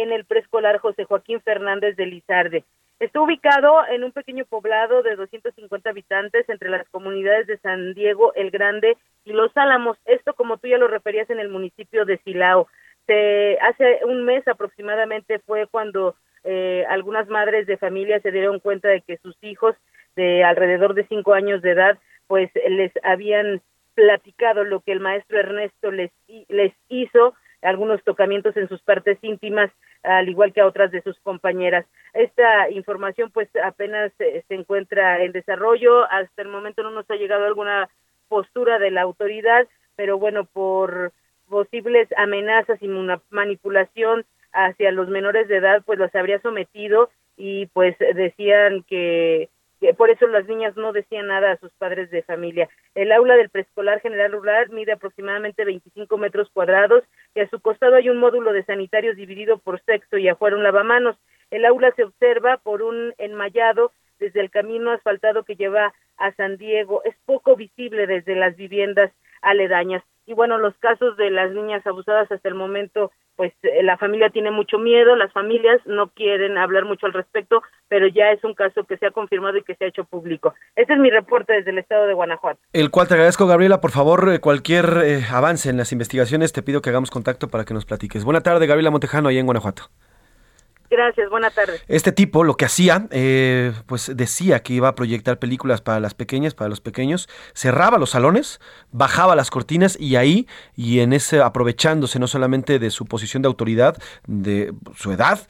en el preescolar José Joaquín Fernández de Lizarde. Está ubicado en un pequeño poblado de 250 habitantes entre las comunidades de San Diego, El Grande y Los Álamos. Esto, como tú ya lo referías, en el municipio de Silao. Se, hace un mes aproximadamente fue cuando eh, algunas madres de familia se dieron cuenta de que sus hijos de alrededor de cinco años de edad, pues les habían platicado lo que el maestro Ernesto les, les hizo algunos tocamientos en sus partes íntimas, al igual que a otras de sus compañeras. Esta información pues apenas se encuentra en desarrollo, hasta el momento no nos ha llegado alguna postura de la autoridad, pero bueno, por posibles amenazas y una manipulación hacia los menores de edad, pues los habría sometido y pues decían que, por eso las niñas no decían nada a sus padres de familia. El aula del preescolar general rural mide aproximadamente 25 metros cuadrados y a su costado hay un módulo de sanitarios dividido por sexo y afuera un lavamanos. El aula se observa por un enmayado desde el camino asfaltado que lleva a San Diego. Es poco visible desde las viviendas aledañas. Y bueno, los casos de las niñas abusadas hasta el momento, pues eh, la familia tiene mucho miedo, las familias no quieren hablar mucho al respecto, pero ya es un caso que se ha confirmado y que se ha hecho público. Este es mi reporte desde el estado de Guanajuato. El cual te agradezco, Gabriela. Por favor, eh, cualquier eh, avance en las investigaciones, te pido que hagamos contacto para que nos platiques. Buena tarde, Gabriela Montejano, ahí en Guanajuato. Gracias, buena tarde. Este tipo lo que hacía, eh, pues decía que iba a proyectar películas para las pequeñas, para los pequeños, cerraba los salones, bajaba las cortinas y ahí, y en ese, aprovechándose no solamente de su posición de autoridad, de su edad,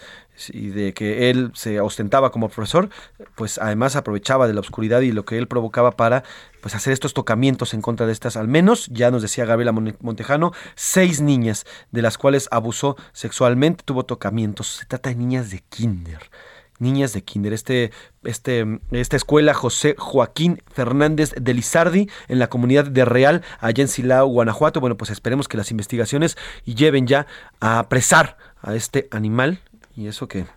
y de que él se ostentaba como profesor, pues además aprovechaba de la oscuridad y lo que él provocaba para pues hacer estos tocamientos en contra de estas, al menos, ya nos decía Gabriela Montejano, seis niñas, de las cuales abusó sexualmente, tuvo tocamientos. Se trata de niñas de kinder niñas de kinder. Este, este, esta escuela José Joaquín Fernández de Lizardi en la comunidad de Real, allá en Silao, Guanajuato. Bueno, pues esperemos que las investigaciones lleven ya a apresar a este animal y eso que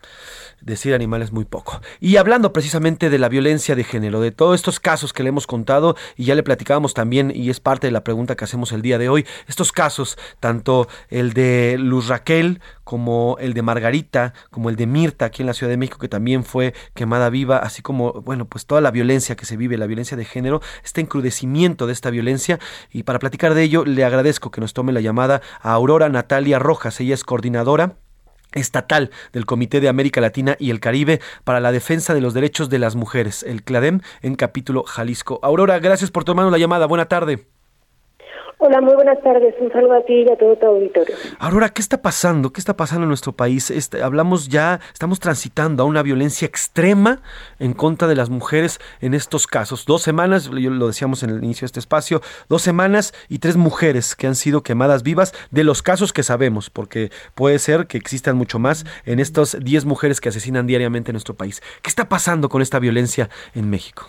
decir animal es muy poco. Y hablando precisamente de la violencia de género, de todos estos casos que le hemos contado y ya le platicábamos también, y es parte de la pregunta que hacemos el día de hoy, estos casos, tanto el de Luz Raquel como el de Margarita, como el de Mirta aquí en la Ciudad de México, que también fue quemada viva, así como, bueno, pues toda la violencia que se vive, la violencia de género, este encrudecimiento de esta violencia. Y para platicar de ello, le agradezco que nos tome la llamada a Aurora Natalia Rojas, ella es coordinadora estatal del Comité de América Latina y el Caribe para la defensa de los derechos de las mujeres, el CLADEM, en capítulo Jalisco. Aurora, gracias por tomarnos la llamada. Buena tarde. Hola, muy buenas tardes. Un saludo a ti y a todo tu auditorio. Aurora, ¿qué está pasando? ¿Qué está pasando en nuestro país? Este, hablamos ya, estamos transitando a una violencia extrema en contra de las mujeres en estos casos. Dos semanas, lo decíamos en el inicio de este espacio, dos semanas y tres mujeres que han sido quemadas vivas de los casos que sabemos, porque puede ser que existan mucho más en estas diez mujeres que asesinan diariamente en nuestro país. ¿Qué está pasando con esta violencia en México?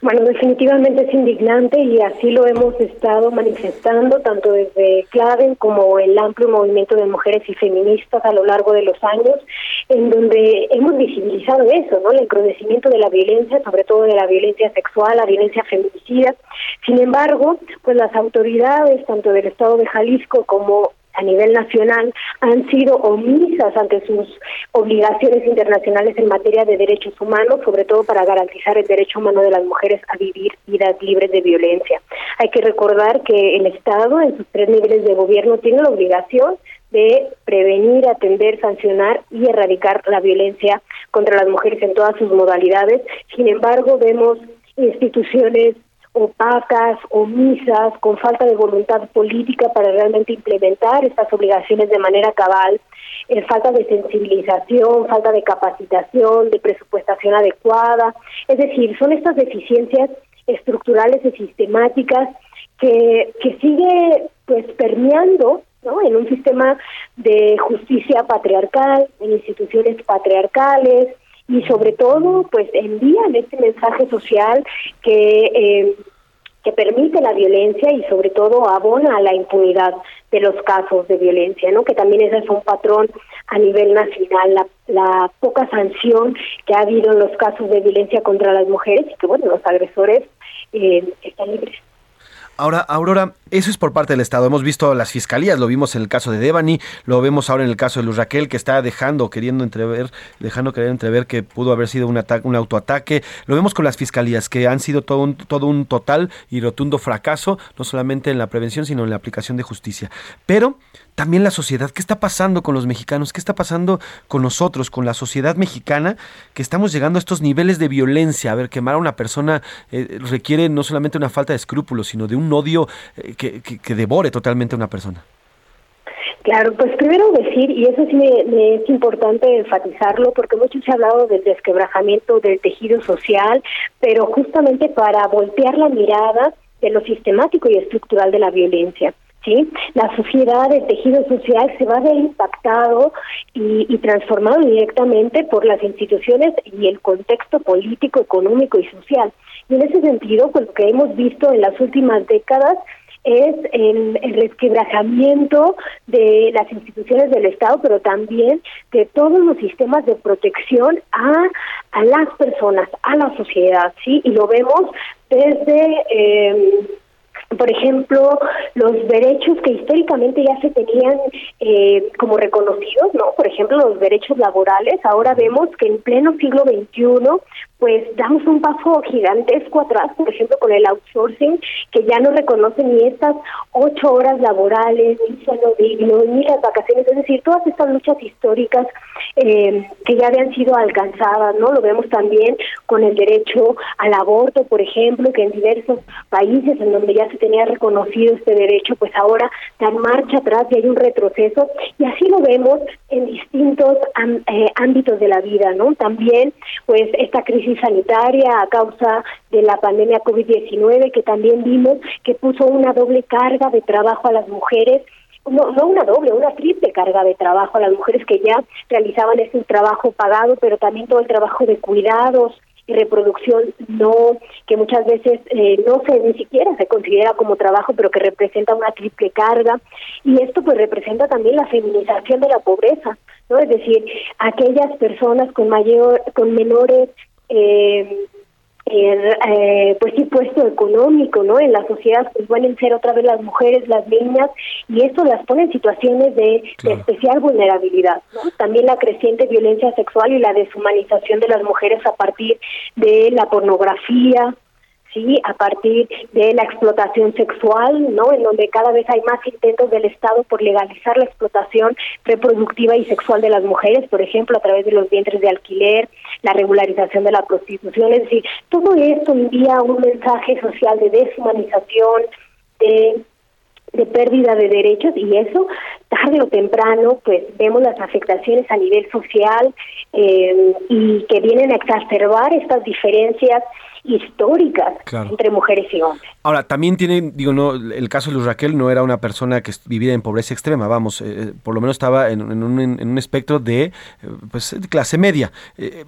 Bueno, definitivamente es indignante y así lo hemos estado manifestando tanto desde Claven como el amplio movimiento de mujeres y feministas a lo largo de los años, en donde hemos visibilizado eso, ¿no? El encrudecimiento de la violencia, sobre todo de la violencia sexual, la violencia feminicida. Sin embargo, pues las autoridades, tanto del Estado de Jalisco como a nivel nacional han sido omisas ante sus obligaciones internacionales en materia de derechos humanos, sobre todo para garantizar el derecho humano de las mujeres a vivir vidas libres de violencia. Hay que recordar que el Estado en sus tres niveles de gobierno tiene la obligación de prevenir, atender, sancionar y erradicar la violencia contra las mujeres en todas sus modalidades. Sin embargo, vemos instituciones opacas, omisas, con falta de voluntad política para realmente implementar estas obligaciones de manera cabal, eh, falta de sensibilización, falta de capacitación, de presupuestación adecuada. Es decir, son estas deficiencias estructurales y sistemáticas que, que sigue pues permeando ¿no? en un sistema de justicia patriarcal, en instituciones patriarcales, y sobre todo pues envían este mensaje social que eh, que permite la violencia y sobre todo abona a la impunidad de los casos de violencia, ¿no? Que también ese es un patrón a nivel nacional, la, la poca sanción que ha habido en los casos de violencia contra las mujeres y que bueno, los agresores eh, están libres. Ahora, Aurora, eso es por parte del Estado. Hemos visto las fiscalías, lo vimos en el caso de Devani, lo vemos ahora en el caso de Luz Raquel, que está dejando, queriendo entrever, dejando querer entrever que pudo haber sido un, ataque, un autoataque. Lo vemos con las fiscalías, que han sido todo un, todo un total y rotundo fracaso, no solamente en la prevención, sino en la aplicación de justicia. Pero también la sociedad. ¿Qué está pasando con los mexicanos? ¿Qué está pasando con nosotros, con la sociedad mexicana? Que estamos llegando a estos niveles de violencia. A ver, quemar a una persona eh, requiere no solamente una falta de escrúpulos, sino de un odio eh, que, que, devore totalmente a una persona. Claro, pues primero decir, y eso sí me, es importante enfatizarlo, porque mucho se ha hablado del desquebrajamiento del tejido social, pero justamente para voltear la mirada de lo sistemático y estructural de la violencia. ¿Sí? La sociedad, el tejido social se va a ver impactado y, y, transformado directamente por las instituciones y el contexto político, económico y social. Y en ese sentido, pues lo que hemos visto en las últimas décadas es el, el resquebrajamiento de las instituciones del Estado, pero también de todos los sistemas de protección a, a las personas, a la sociedad, ¿sí? Y lo vemos desde... Eh, por ejemplo, los derechos que históricamente ya se tenían eh, como reconocidos, ¿no? Por ejemplo, los derechos laborales, ahora vemos que en pleno siglo XXI pues damos un paso gigantesco atrás, por ejemplo, con el outsourcing, que ya no reconoce ni estas ocho horas laborales, ni sueldo digno, ni las vacaciones, es decir, todas estas luchas históricas eh, que ya habían sido alcanzadas, ¿no? Lo vemos también con el derecho al aborto, por ejemplo, que en diversos países en donde ya se tenía reconocido este derecho, pues ahora dan marcha atrás y hay un retroceso, y así lo vemos en distintos eh, ámbitos de la vida, ¿no? También, pues, esta crisis sanitaria a causa de la pandemia COVID-19, que también vimos que puso una doble carga de trabajo a las mujeres no, no una doble, una triple carga de trabajo a las mujeres que ya realizaban ese trabajo pagado, pero también todo el trabajo de cuidados y reproducción no, que muchas veces eh, no se ni siquiera se considera como trabajo, pero que representa una triple carga. Y esto pues representa también la feminización de la pobreza, ¿no? Es decir, aquellas personas con mayor, con menores eh, eh, pues sí puesto económico no en la sociedad pues pueden ser otra vez las mujeres las niñas y esto las pone en situaciones de, especial vulnerabilidad ¿no? también la creciente violencia sexual y la deshumanización de las mujeres a partir de la pornografía sí a partir de la explotación sexual no en donde cada vez hay más intentos del estado por legalizar la explotación reproductiva y sexual de las mujeres por ejemplo a través de los vientres de alquiler la regularización de la prostitución. Es decir todo esto envía un mensaje social de deshumanización de de pérdida de derechos y eso tarde o temprano pues vemos las afectaciones a nivel social eh, y que vienen a exacerbar estas diferencias históricas entre mujeres y hombres. Ahora, también tiene, digo, no, el caso de Luz Raquel no era una persona que vivía en pobreza extrema, vamos, eh, eh, por lo menos estaba en, un, en un, espectro de, pues, clase media.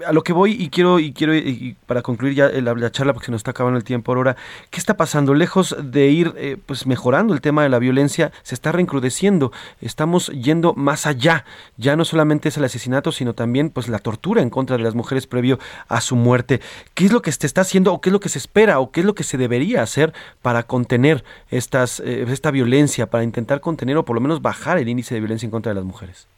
a lo que voy y quiero, y quiero y para concluir ya la, charla, porque se nos está acabando el tiempo ahora, ¿qué está pasando? Lejos de ir, pues, mejorando el tema de la violencia, se está reincrudeciendo, estamos yendo más allá, ya no solamente es el asesinato, sino también, pues, la tortura en contra de las mujeres previo a su muerte. ¿Qué es lo que se está haciendo? O qué es lo que se espera o qué es lo que se debería hacer para contener estas, eh, esta violencia, para intentar contener o por lo menos bajar el índice de violencia en contra de las mujeres?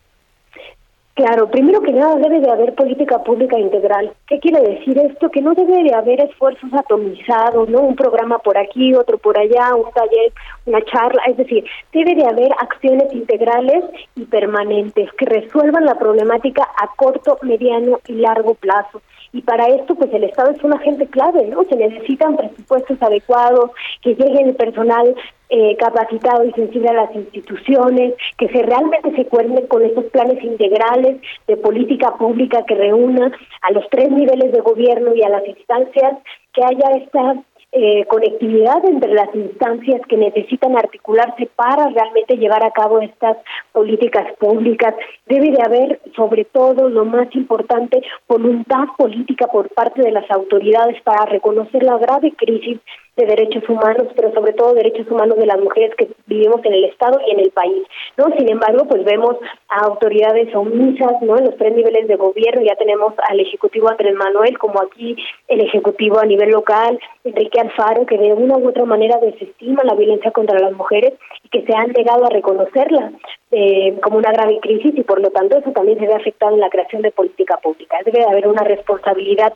Claro, primero que nada debe de haber política pública integral. ¿Qué quiere decir esto? Que no debe de haber esfuerzos atomizados, ¿no? Un programa por aquí, otro por allá, un taller, una charla, es decir, debe de haber acciones integrales y permanentes que resuelvan la problemática a corto, mediano y largo plazo y para esto pues el Estado es un agente clave, ¿no? Se necesitan presupuestos adecuados, que llegue el personal eh, capacitado y sensible a las instituciones, que se realmente se cuerden con estos planes integrales de política pública que reúnan a los tres niveles de gobierno y a las instancias, que haya esta eh, conectividad entre las instancias que necesitan articularse para realmente llevar a cabo estas políticas públicas. Debe de haber, sobre todo, lo más importante, voluntad política por parte de las autoridades para reconocer la grave crisis de derechos humanos, pero sobre todo derechos humanos de las mujeres que vivimos en el Estado y en el país. ¿no? Sin embargo, pues vemos a autoridades omisas ¿no? en los tres niveles de gobierno, ya tenemos al Ejecutivo Andrés Manuel, como aquí el Ejecutivo a nivel local, Enrique Alfaro, que de una u otra manera desestima la violencia contra las mujeres y que se han negado a reconocerla eh, como una grave crisis y por lo tanto eso también se ve afectado en la creación de política pública. Debe haber una responsabilidad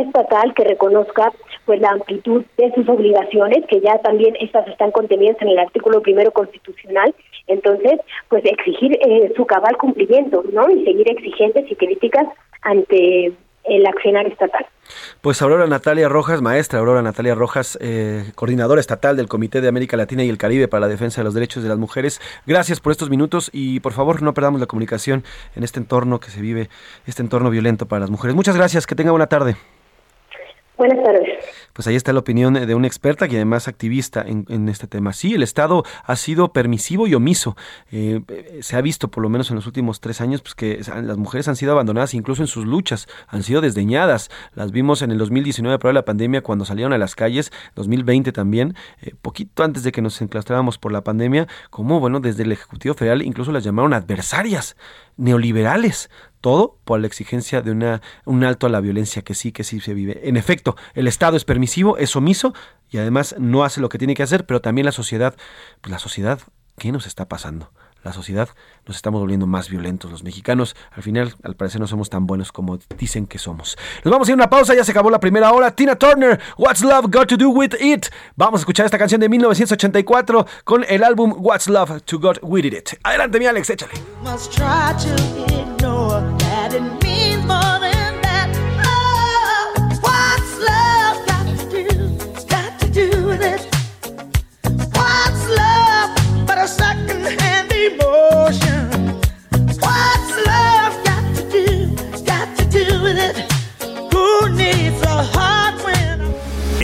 estatal que reconozca pues la amplitud de sus obligaciones, que ya también estas están contenidas en el artículo primero constitucional, entonces pues exigir eh, su cabal cumplimiento, ¿no? Y seguir exigentes y críticas ante el accionar estatal. Pues Aurora Natalia Rojas, maestra Aurora Natalia Rojas, eh, coordinadora estatal del Comité de América Latina y el Caribe para la Defensa de los Derechos de las Mujeres. Gracias por estos minutos y por favor no perdamos la comunicación en este entorno que se vive, este entorno violento para las mujeres. Muchas gracias, que tenga buena tarde. Buenas tardes. Pues ahí está la opinión de una experta y además activista en, este tema. Sí, el Estado ha sido permisivo y omiso. Eh, se ha visto, por lo menos en los últimos tres años, pues que las mujeres han sido abandonadas incluso en sus luchas, han sido desdeñadas. Las vimos en el 2019, por la pandemia, cuando salieron a las calles, 2020 también, eh, poquito antes de que nos enclaustráramos por la pandemia, como, bueno, desde el Ejecutivo Federal incluso las llamaron adversarias neoliberales. Todo por la exigencia de una, un alto a la violencia que sí, que sí se vive. En efecto, el Estado es permisivo, es omiso y además no hace lo que tiene que hacer, pero también la sociedad, pues la sociedad, ¿qué nos está pasando? la sociedad, nos estamos volviendo más violentos los mexicanos. Al final, al parecer, no somos tan buenos como dicen que somos. Nos vamos a ir a una pausa, ya se acabó la primera hora. Tina Turner, What's Love Got to Do With It? Vamos a escuchar esta canción de 1984 con el álbum What's Love to Got With It. Adelante, mi Alex, échale.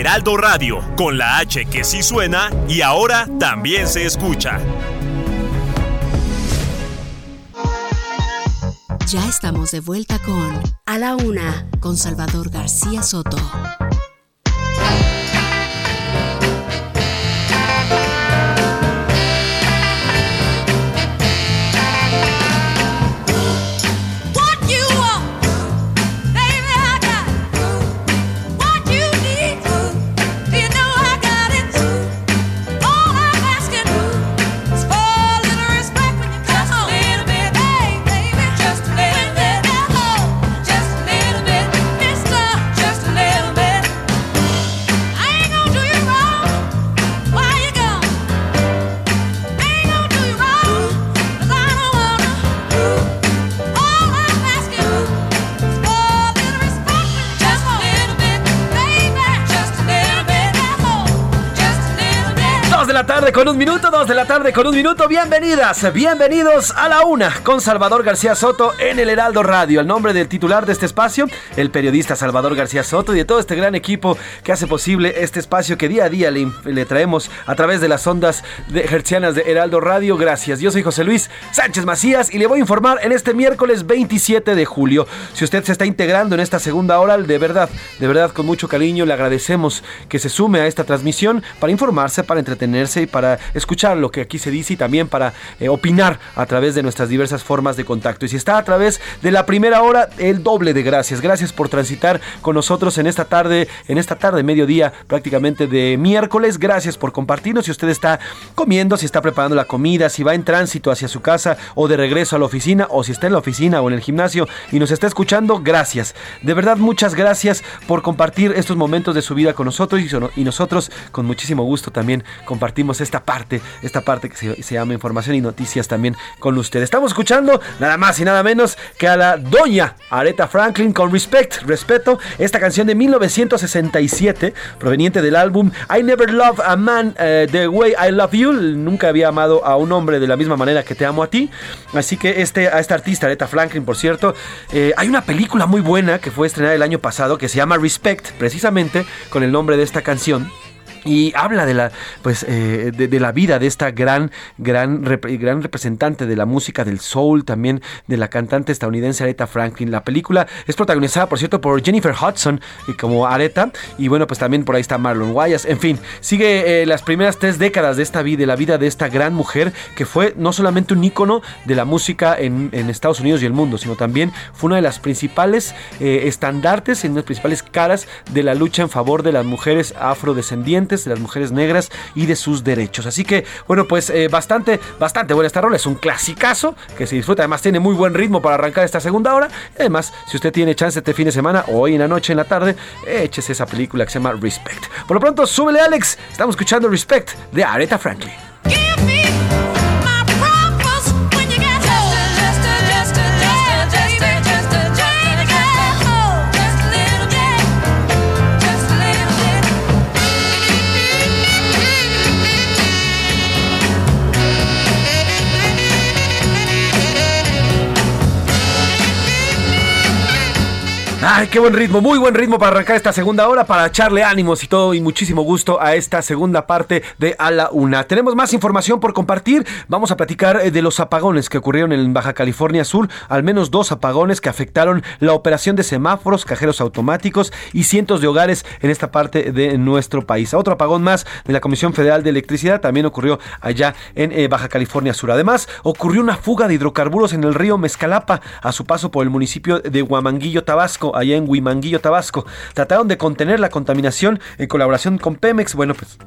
Heraldo Radio, con la H que sí suena y ahora también se escucha. Ya estamos de vuelta con A la Una, con Salvador García Soto. Con un minuto, dos de la tarde con un minuto. Bienvenidas, bienvenidos a la una con Salvador García Soto en el Heraldo Radio. El nombre del titular de este espacio, el periodista Salvador García Soto y de todo este gran equipo que hace posible este espacio que día a día le, traemos a través de las ondas de hertzianas de Heraldo Radio. Gracias. Yo soy José Luis Sánchez Macías y le voy a informar en este miércoles 27 de julio. Si usted se está integrando en esta segunda hora, de verdad, de verdad con mucho cariño le agradecemos que se sume a esta transmisión para informarse, para entretenerse y para escuchar lo que aquí se dice y también para eh, opinar a través de nuestras diversas formas de contacto. Y si está a través de la primera hora, el doble de gracias. Gracias por transitar con nosotros en esta tarde, en esta tarde, mediodía prácticamente de miércoles. Gracias por compartirnos. Si usted está comiendo, si está preparando la comida, si va en tránsito hacia su casa o de regreso a la oficina, o si está en la oficina o en el gimnasio y nos está escuchando, gracias. De verdad, muchas gracias por compartir estos momentos de su vida con nosotros y nosotros con muchísimo gusto también compartimos esta parte, esta parte que se, llama información y noticias también con ustedes. Estamos escuchando nada más y nada menos que a la doña Aretha Franklin con Respect, respeto, esta canción de 1967 proveniente del álbum I Never Loved a Man eh, the Way I Love You. Nunca había amado a un hombre de la misma manera que te amo a ti. Así que este, a esta artista, Aretha Franklin, por cierto, eh, hay una película muy buena que fue estrenada el año pasado que se llama Respect, precisamente con el nombre de esta canción y habla de la pues eh, de, la vida de esta gran gran gran representante de la música del soul también de la cantante estadounidense Aretha Franklin. La película es protagonizada por cierto por Jennifer Hudson como Aretha y bueno pues también por ahí está Marlon Wayans. En fin sigue eh, las primeras tres décadas de esta vida de la vida de esta gran mujer que fue no solamente un ícono de la música en, Estados Unidos y el mundo sino también fue una de las principales eh, estandartes de las principales caras de la lucha en favor de las mujeres afrodescendientes de las mujeres negras y de sus derechos. Así que, bueno, pues eh, bastante, bastante buena esta rola. Es un clasicazo que se disfruta. Además, tiene muy buen ritmo para arrancar esta segunda hora. Además, si usted tiene chance este fin de semana o hoy en la noche, en la tarde, échese esa película que se llama Respect. Por lo pronto, súbele, Alex. Estamos escuchando Respect de Aretha Franklin. Qué buen ritmo, muy buen ritmo para arrancar esta segunda hora, para echarle ánimos y todo y muchísimo gusto a esta segunda parte de A la Una. Tenemos más información por compartir. Vamos a platicar eh, de los apagones que ocurrieron en Baja California Sur, al menos dos apagones que afectaron la operación de semáforos, cajeros automáticos y cientos de hogares en esta parte de nuestro país. Otro apagón más de la Comisión Federal de Electricidad también ocurrió allá en eh, Baja California Sur. Además, ocurrió una fuga de hidrocarburos en el río Mezcalapa a su paso por el municipio de Huamanguillo, Tabasco allá en Huimanguillo, Tabasco. Trataron de contener la contaminación en colaboración con Pemex. Bueno, pues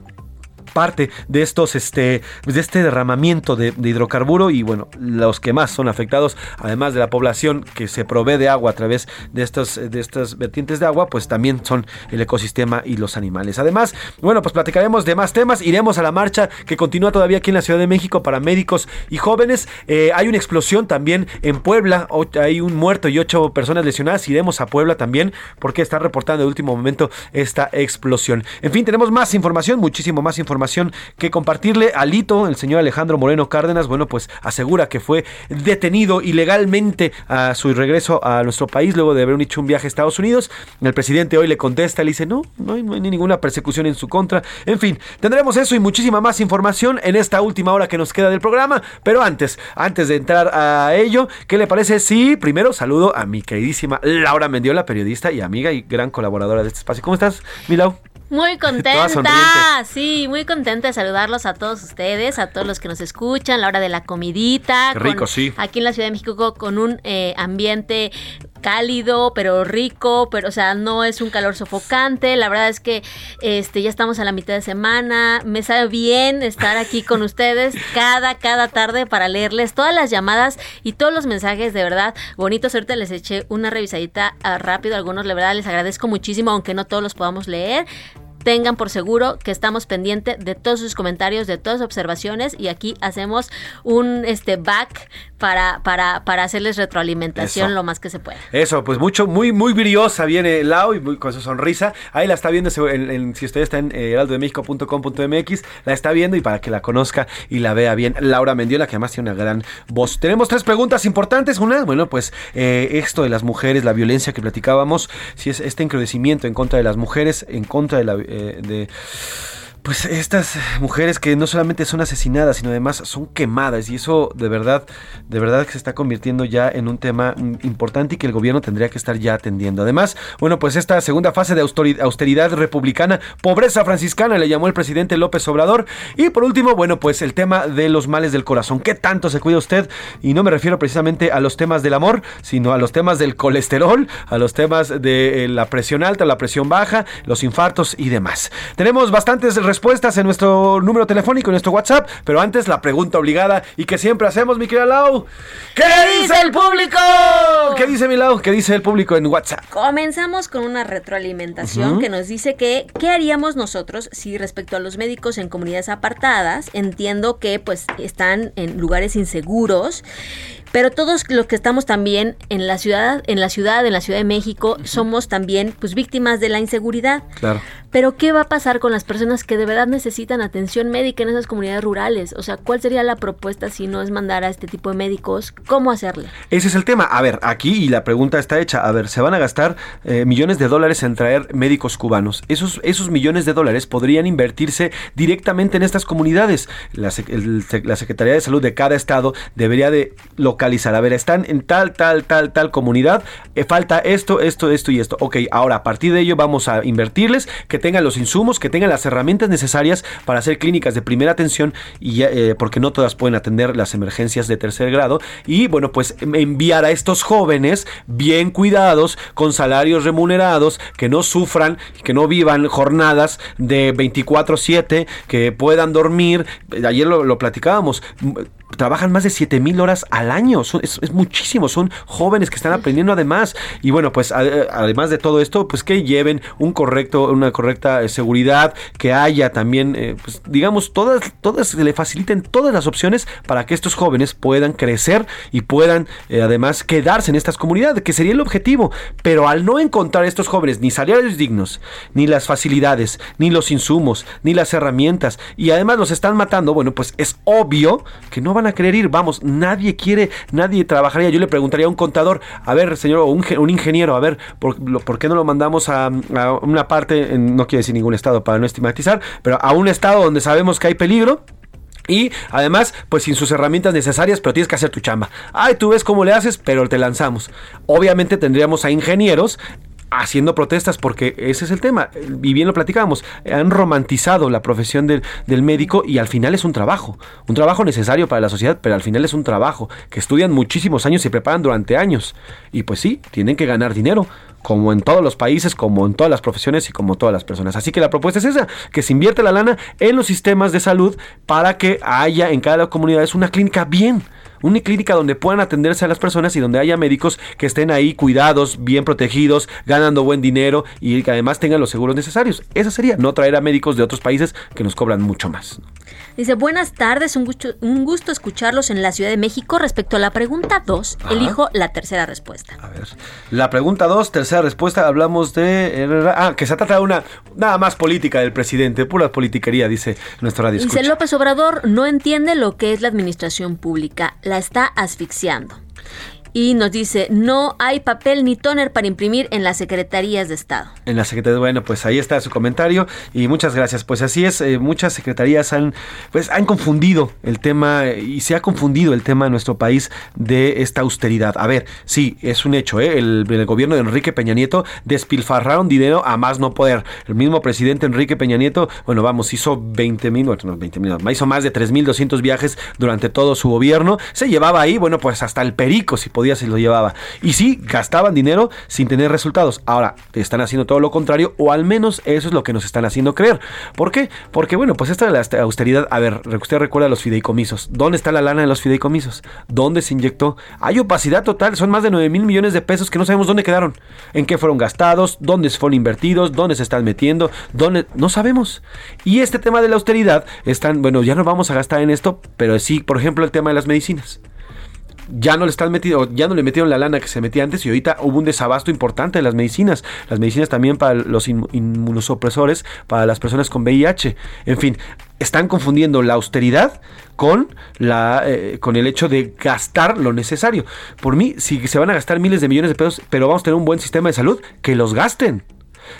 parte de estos, este, de este derramamiento de, hidrocarburo y bueno, los que más son afectados, además de la población que se provee de agua a través de estas, de estas vertientes de agua, pues también son el ecosistema y los animales. Además, bueno, pues platicaremos de más temas, iremos a la marcha que continúa todavía aquí en la Ciudad de México para médicos y jóvenes. Eh, hay una explosión también en Puebla, hay un muerto y ocho personas lesionadas, iremos a Puebla también porque está reportando de último momento esta explosión. En fin, tenemos más información, muchísimo más información que compartirle. Alito, el señor Alejandro Moreno Cárdenas, bueno, pues asegura que fue detenido ilegalmente a su regreso a nuestro país luego de haber hecho un viaje a Estados Unidos. El presidente hoy le contesta, le dice, no, no hay, no hay ninguna persecución en su contra. En fin, tendremos eso y muchísima más información en esta última hora que nos queda del programa. Pero antes, antes de entrar a ello, ¿qué le parece? Sí, primero saludo a mi queridísima Laura Mendiola, periodista y amiga y gran colaboradora de este espacio. ¿Cómo estás, Milau? Muy contenta, sí, muy contenta de saludarlos a todos ustedes, a todos los que nos escuchan, la hora de la comidita. rico, sí. Aquí en la Ciudad de México con un eh, ambiente cálido, pero rico, pero o sea, no es un calor sofocante. La verdad es que este ya estamos a la mitad de semana. Me sabe bien estar aquí con ustedes cada cada tarde para leerles todas las llamadas y todos los mensajes de verdad bonitos. Ahorita les eché una revisadita ah, rápido algunos, la verdad les agradezco muchísimo, aunque no todos los podamos leer tengan por seguro que estamos pendientes de todos sus comentarios, de todas sus observaciones y aquí hacemos un este back para, para, para hacerles retroalimentación lo más que se pueda. Eso, pues mucho, muy, muy briosa viene Lau y muy, con su sonrisa. Ahí la está viendo, si usted está en eh, heraldodemexico.com.mx, la está viendo y para que la conozca y la vea bien. Laura Mendiola, que además tiene una gran voz. Tenemos tres preguntas importantes. Una, bueno, pues eh, esto de las mujeres, la violencia que platicábamos, si es este encrudecimiento en contra de las mujeres, en contra de la eh, de pues estas mujeres que no solamente son asesinadas, sino además son quemadas y eso de verdad, de verdad que se está convirtiendo ya en un tema importante y que el gobierno tendría que estar ya atendiendo. Además, bueno, pues esta segunda fase de austeridad republicana, pobreza franciscana, le llamó el presidente López Obrador. Y por último, bueno, pues el tema de los males del corazón. ¿Qué tanto se cuida usted? Y no me refiero precisamente a los temas del amor, sino a los temas del colesterol, a los temas de eh, la presión alta, la presión baja, los infartos y demás. Tenemos bastantes respuestas en nuestro número telefónico, en nuestro WhatsApp. Pero antes, la pregunta obligada y que siempre hacemos, mi querida Lau. ¿Qué dice el público? ¿Qué dice mi Lau? ¿Qué dice el público en WhatsApp? Comenzamos con una retroalimentación que nos dice que, ¿qué haríamos nosotros si respecto a los médicos en comunidades apartadas? Entiendo que pues están en lugares inseguros pero todos los que estamos también en la ciudad, en la ciudad, en la Ciudad de México, somos también pues víctimas de la inseguridad. Claro. Pero ¿qué va a pasar con las personas que de verdad necesitan atención médica en esas comunidades rurales? O sea, ¿cuál sería la propuesta si no es mandar a este tipo de médicos? ¿Cómo hacerle? Ese es el tema. A ver, aquí y la pregunta está hecha. A ver, se van a gastar eh, millones de dólares en traer médicos cubanos. Esos, esos millones de dólares podrían invertirse directamente en estas comunidades. La, Secretaría de Salud de cada estado debería de localizar. A ver, están en tal, tal, tal, tal comunidad. Eh, falta esto, esto, esto y esto. Ok, ahora a partir de ello vamos a invertirles que tengan los insumos, que tengan las herramientas necesarias para hacer clínicas de primera atención y eh, porque no todas pueden atender las emergencias de tercer grado. Y bueno pues enviar a estos jóvenes bien cuidados con salarios remunerados que no sufran que no vivan jornadas de 24/7 que puedan dormir. Ayer lo, lo platicábamos trabajan más de 7 mil horas al año. es, muchísimo. Son jóvenes que están aprendiendo además. Y bueno, pues además de todo esto, pues que lleven un correcto, una correcta eh, seguridad, que haya también, eh, pues digamos, todas, todas, le faciliten todas las opciones para que estos jóvenes puedan crecer y puedan eh, además quedarse en estas comunidades, que sería el objetivo. Pero al no encontrar estos jóvenes ni salarios dignos, ni las facilidades, ni los insumos, ni las herramientas, y además los están matando, bueno, pues es obvio que no van a querer ir. Vamos, nadie quiere, nadie trabajaría. Yo le preguntaría a un contador, a ver, señor, o un, ingeniero, a ver, ¿por, ¿por, qué no lo mandamos a, a una parte, en, no quiero decir ningún estado para no estigmatizar, pero a un estado donde sabemos que hay peligro? Y además, pues sin sus herramientas necesarias, pero tienes que hacer tu chamba. Ay, tú ves cómo le haces, pero te lanzamos. Obviamente tendríamos a ingenieros haciendo protestas porque ese es el tema y bien lo platicábamos han romantizado la profesión del, médico y al final es un trabajo un trabajo necesario para la sociedad pero al final es un trabajo que estudian muchísimos años y preparan durante años y pues sí tienen que ganar dinero como en todos los países, como en todas las profesiones y como todas las personas. Así que la propuesta es esa, que se invierte la lana en los sistemas de salud para que haya en cada comunidad una clínica bien una clínica donde puedan atenderse a las personas y donde haya médicos que estén ahí cuidados, bien protegidos, ganando buen dinero y que además tengan los seguros necesarios. Esa sería, no traer a médicos de otros países que nos cobran mucho más. Dice, buenas tardes, un gusto, un gusto escucharlos en la Ciudad de México. Respecto a la pregunta 2, elijo la tercera respuesta. A ver, la pregunta 2, tercera respuesta, hablamos de... Ah, que se trata de una... Nada más política del presidente, pura politiquería, dice nuestro radio. Dice, López Obrador no entiende lo que es la administración pública, la está asfixiando y nos dice, no hay papel ni tóner para imprimir en las secretarías de Estado. En la secretaría, bueno, pues ahí está su comentario y muchas gracias. Pues así es, eh, muchas secretarías han, pues han confundido el tema y se ha confundido el tema en nuestro país de esta austeridad. A ver, sí, es un hecho, ¿eh? el, el, gobierno de Enrique Peña Nieto despilfarraron dinero a más no poder. El mismo presidente Enrique Peña Nieto, bueno, vamos, hizo 20 mil, bueno, 20 mil, hizo más de 3.200 viajes durante todo su gobierno. Se llevaba ahí, bueno, pues hasta el perico, si podía se lo llevaba. Y sí, gastaban dinero sin tener resultados. Ahora, están haciendo todo lo contrario, o al menos eso es lo que nos están haciendo creer. ¿Por qué? Porque, bueno, pues esta de la austeridad, a ver, usted recuerda los fideicomisos. ¿Dónde está la lana de los fideicomisos? ¿Dónde se inyectó? Hay opacidad total, son más de 9 mil millones de pesos que no sabemos dónde quedaron, en qué fueron gastados, dónde fueron invertidos, dónde se están metiendo, dónde, no sabemos. Y este tema de la austeridad, están, bueno, ya no vamos a gastar en esto, pero sí, por ejemplo, el tema de las medicinas ya no le están metido, ya no le metieron la lana que se metía antes y ahorita hubo un desabasto importante de las medicinas. Las medicinas también para los inmunosupresores, para las personas con VIH. En fin, están confundiendo la austeridad con la eh, con el hecho de gastar lo necesario. Por mí, si se van a gastar miles de millones de pesos, pero vamos a tener un buen sistema de salud, que los gasten.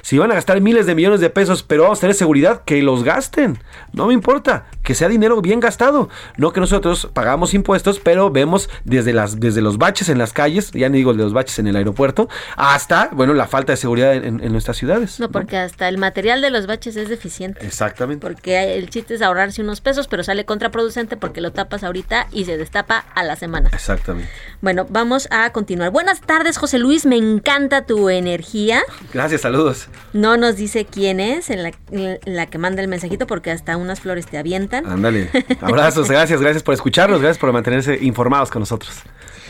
Si van a gastar miles de millones de pesos, pero vamos a tener seguridad, que los gasten. No me importa, que sea dinero bien gastado. No que nosotros pagamos impuestos, pero vemos desde, las, desde los baches en las calles, ya ni digo de los baches en el aeropuerto, hasta, bueno, la falta de seguridad en, en nuestras ciudades. No, porque hasta el material de los baches es deficiente. Exactamente. Porque el chiste es ahorrarse unos pesos, pero sale contraproducente porque lo tapas ahorita y se destapa a la semana. Exactamente. Bueno, vamos a continuar. Buenas tardes, José Luis, me encanta tu energía. Gracias, saludos. No nos dice quién es en la, en la, que manda el mensajito porque hasta unas flores te avientan. Ándale. Abrazos, gracias, gracias por escucharnos, gracias por mantenerse informados con nosotros.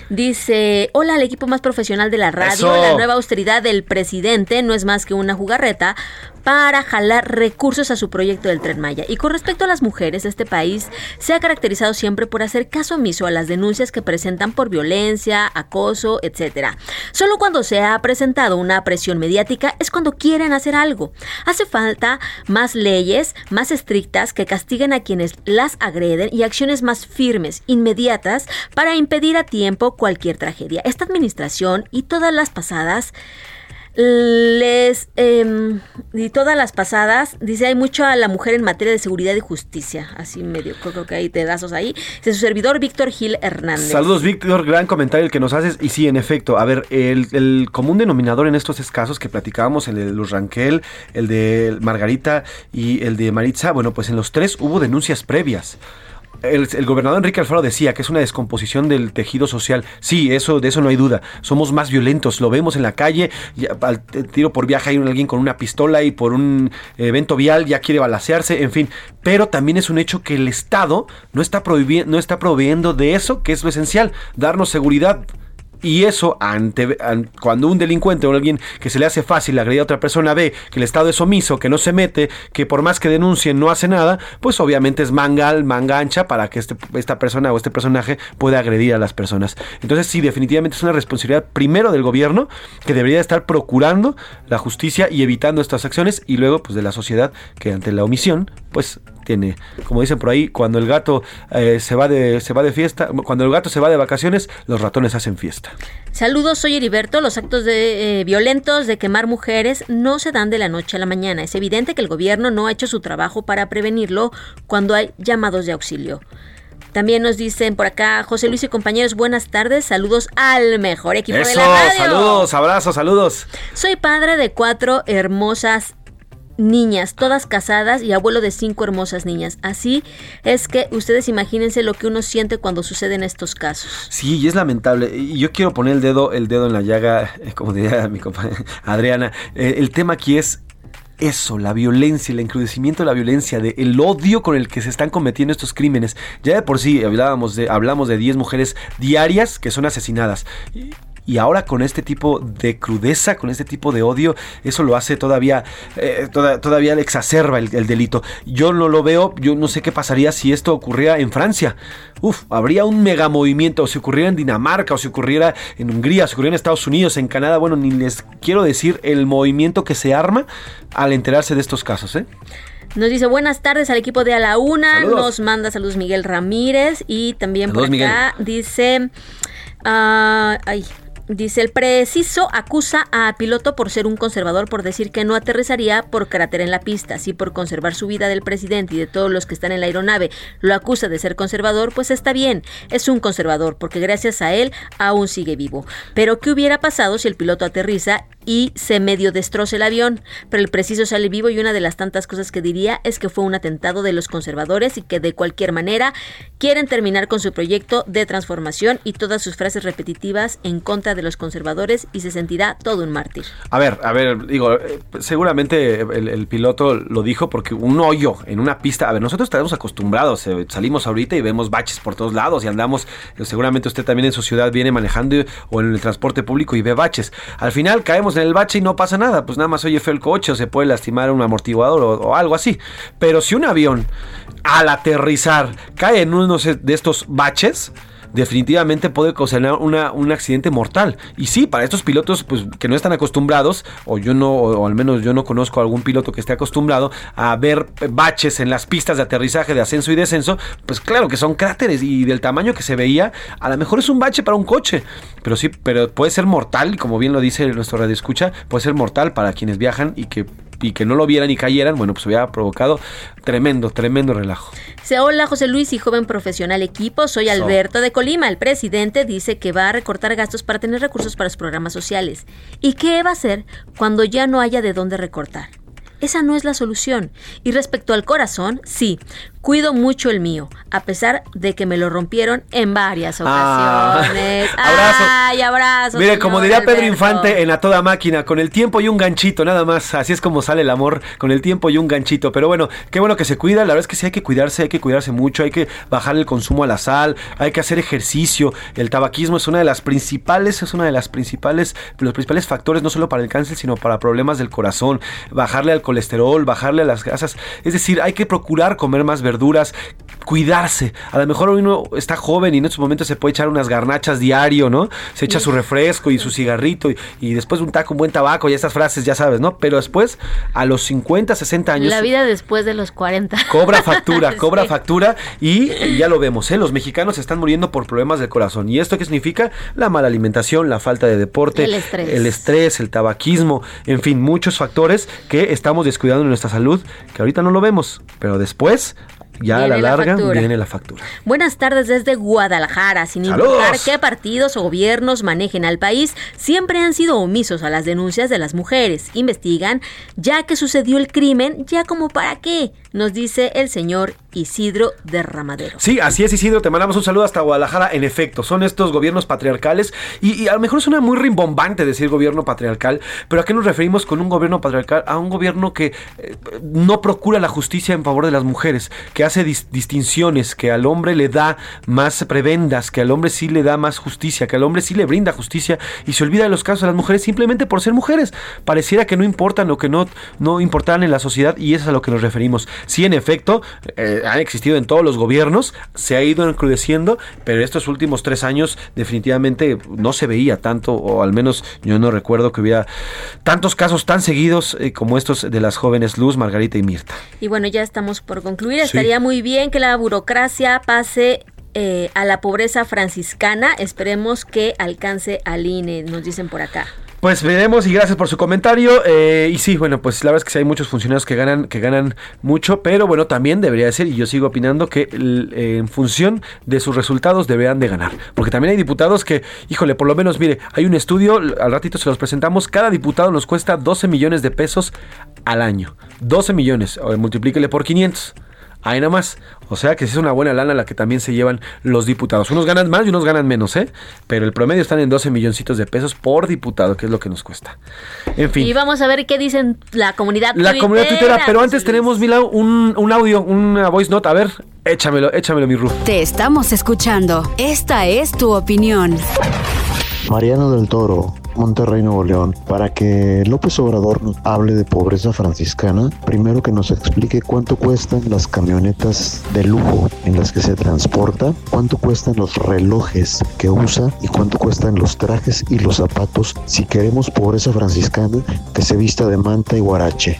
Dice, hola al equipo más profesional de la radio, Eso. la nueva austeridad del presidente no es más que una jugarreta para jalar recursos a su proyecto del tren Maya. Y con respecto a las mujeres, este país se ha caracterizado siempre por hacer caso omiso a las denuncias que presentan por violencia, acoso, etc. Solo cuando se ha presentado una presión mediática es cuando quieren hacer algo. Hace falta más leyes, más estrictas que castiguen a quienes las agreden y acciones más firmes, inmediatas, para impedir a tiempo cualquier tragedia. Esta administración y todas las pasadas les eh, y todas las pasadas dice hay mucho a la mujer en materia de seguridad y justicia así medio creo que hay pedazos ahí. De su servidor Víctor Gil Hernández. Saludos Víctor, gran comentario el que nos haces. Y sí en efecto, a ver el, el común denominador en estos casos que platicábamos el de Luz Ranquel, el de Margarita y el de Maritza, bueno pues en los tres hubo denuncias previas el, gobernador Enrique Alfaro decía que es una descomposición del tejido social. Sí, eso, de eso no hay duda. Somos más violentos. Lo vemos en la calle. Ya, al tiro por viaje hay alguien con una pistola y por un evento vial ya quiere balasearse. En fin. Pero también es un hecho que el Estado no está, no está proveyendo de eso, que es lo esencial. Darnos seguridad. Y eso, ante, cuando un delincuente o alguien que se le hace fácil agredir a otra persona ve que el Estado es omiso, que no se mete, que por más que denuncien no hace nada, pues obviamente es manga, manga ancha para que este, esta persona o este personaje pueda agredir a las personas. Entonces sí, definitivamente es una responsabilidad primero del gobierno que debería estar procurando la justicia y evitando estas acciones y luego pues de la sociedad que ante la omisión pues tiene, como dicen por ahí, cuando el gato eh, se va de se va de fiesta, cuando el gato se va de vacaciones, los ratones hacen fiesta. Saludos, soy Heriberto. Los actos de, eh, violentos de quemar mujeres no se dan de la noche a la mañana. Es evidente que el gobierno no ha hecho su trabajo para prevenirlo cuando hay llamados de auxilio. También nos dicen por acá, José Luis y compañeros, buenas tardes, saludos al mejor equipo de la radio. Saludos, abrazos, saludos. Soy padre de cuatro hermosas niñas, todas casadas y abuelo de cinco hermosas niñas. Así es que ustedes imagínense lo que uno siente cuando suceden estos casos. Sí, y es lamentable. Y yo quiero poner el dedo, el dedo en la llaga, eh, como diría mi compañera Adriana. Eh, el tema aquí es eso, la violencia, el encrudecimiento de la violencia, de el odio con el que se están cometiendo estos crímenes. Ya de por sí hablábamos de, hablamos de 10 mujeres diarias que son asesinadas. Y ahora con este tipo de crudeza, con este tipo de odio, eso lo hace todavía, eh, todavía exacerba el, delito. Yo no lo veo, yo no sé qué pasaría si esto ocurriera en Francia. Uf, habría un mega movimiento, o si ocurriera en Dinamarca, o si ocurriera en Hungría, o si ocurriera en Estados Unidos, en Canadá, bueno, ni les quiero decir el movimiento que se arma al enterarse de estos casos, ¿eh? Nos dice buenas tardes al equipo de A la Una. Nos manda saludos Miguel Ramírez. Y también por acá dice. Uh, ay, Dice, el preciso acusa a piloto por ser un conservador por decir que no aterrizaría por cráter en la pista. Si por conservar su vida del presidente y de todos los que están en la aeronave lo acusa de ser conservador, pues está bien. Es un conservador porque gracias a él aún sigue vivo. Pero ¿qué hubiera pasado si el piloto aterriza y se medio destroza el avión? Pero el preciso sale vivo y una de las tantas cosas que diría es que fue un atentado de los conservadores y que de cualquier manera quieren terminar con su proyecto de transformación y todas sus frases repetitivas en contra de de los conservadores y se sentirá todo un mártir. A ver, a ver, digo, eh, seguramente el, piloto lo dijo porque un hoyo en una pista, a ver, nosotros estamos acostumbrados, eh, salimos ahorita y vemos baches por todos lados y andamos, eh, seguramente usted también en su ciudad viene manejando o en el transporte público y ve baches. Al final caemos en el bache y no pasa nada, pues nada más oye feo el coche o se puede lastimar un amortiguador o, algo así. Pero si un avión al aterrizar cae en uno de estos baches, definitivamente puede causar una, un accidente mortal. Y sí, para estos pilotos pues, que no están acostumbrados, o yo no, o al menos yo no conozco a algún piloto que esté acostumbrado a ver baches en las pistas de aterrizaje, de ascenso y descenso, pues claro que son cráteres y del tamaño que se veía, a lo mejor es un bache para un coche, pero sí, pero puede ser mortal, como bien lo dice nuestro radio escucha, puede ser mortal para quienes viajan y que y que no lo vieran y cayeran, bueno, pues hubiera provocado tremendo, tremendo relajo. hola José Luis y joven profesional equipo, soy Alberto de Colima. El presidente dice que va a recortar gastos para tener recursos para los programas sociales. ¿Y qué va a hacer cuando ya no haya de dónde recortar? Esa no es la solución. Y respecto al corazón, sí, cuido mucho el mío, a pesar de que me lo rompieron en varias ah. ocasiones. abrazo. Ay, abrazo. Mire, como diría Pedro Infante en A Toda Máquina, con el tiempo y un ganchito, nada más. Así es como sale el amor, con el tiempo y un ganchito. Pero bueno, qué bueno que se cuida. La verdad es que sí hay que cuidarse, hay que cuidarse mucho, hay que bajar el consumo a la sal, hay que hacer ejercicio. El tabaquismo es una de las principales, es una de las principales, los principales factores, no solo para el cáncer, sino para problemas del corazón. Bajarle al colesterol, bajarle a las grasas. Es decir, hay que procurar comer más verduras verduras, cuidarse. A lo mejor uno está joven y en estos momentos se puede echar unas garnachas diario, ¿no? Se echa su refresco y su cigarrito y, después un taco, un buen tabaco y estas frases, ya sabes, ¿no? Pero después, a los 50, 60 años... La vida después de los 40. Cobra factura, cobra factura y ya lo vemos, ¿eh? Los mexicanos están muriendo por problemas del corazón. ¿Y esto qué significa? La mala alimentación, la falta de deporte, el estrés, el, estrés, el tabaquismo, en fin, muchos factores que estamos descuidando en nuestra salud, que ahorita no lo vemos, pero después ya a la larga viene la factura. Buenas tardes desde Guadalajara. Sin importar qué partidos o gobiernos manejen al país, siempre han sido omisos a las denuncias de las mujeres. Investigan, ya que sucedió el crimen, ya como para qué, nos dice el señor Isidro Derramadero. Sí, así es Isidro, te mandamos un saludo hasta Guadalajara. En efecto, son estos gobiernos patriarcales y, a lo mejor suena muy rimbombante decir gobierno patriarcal, pero ¿a qué nos referimos con un gobierno patriarcal? A un gobierno que eh, no procura la justicia en favor de las mujeres, que hace distinciones, que al hombre le da más prebendas, que al hombre sí le da más justicia, que al hombre sí le brinda justicia y se olvida de los casos de las mujeres simplemente por ser mujeres. Pareciera que no importan o que no, no importan en la sociedad y eso es a lo que nos referimos. Sí, en efecto, eh, han existido en todos los gobiernos, se ha ido encrudeciendo, pero estos últimos tres años definitivamente no se veía tanto, o al menos yo no recuerdo que hubiera tantos casos tan seguidos eh, como estos de las jóvenes Luz, Margarita y Mirta. Y bueno, ya estamos por concluir. Estaría muy bien que la burocracia pase eh, a la pobreza franciscana. Esperemos que alcance al INE, nos dicen por acá. Pues veremos y gracias por su comentario. Eh, y sí, bueno, pues la verdad es que sí hay muchos funcionarios que ganan, que ganan mucho, pero bueno, también debería ser, y yo sigo opinando que en función de sus resultados deberían de ganar. Porque también hay diputados que, híjole, por lo menos, mire, hay un estudio, al ratito se los presentamos, cada diputado nos cuesta 12 millones de pesos al año. 12 millones, multiplíquele por 500. Ahí nada más. O sea que es una buena lana la que también se llevan los diputados. Unos ganan más y unos ganan menos, ¿eh? Pero el promedio están en 12 milloncitos de pesos por diputado, que es lo que nos cuesta. En fin. Y vamos a ver qué dicen la comunidad La comunidad tuitera, pero antes tenemos, Mila, un, un audio, una voice note. A ver, échamelo, échamelo, mi Ru. Te estamos escuchando. Esta es tu opinión. Mariano del Toro, Monterrey, Nuevo León, para que López Obrador hable de pobreza franciscana, primero que nos explique cuánto cuestan las camionetas de lujo en las que se transporta, cuánto cuestan los relojes que usa y cuánto cuestan los trajes y los zapatos si queremos pobreza franciscana que se vista de manta y guarache.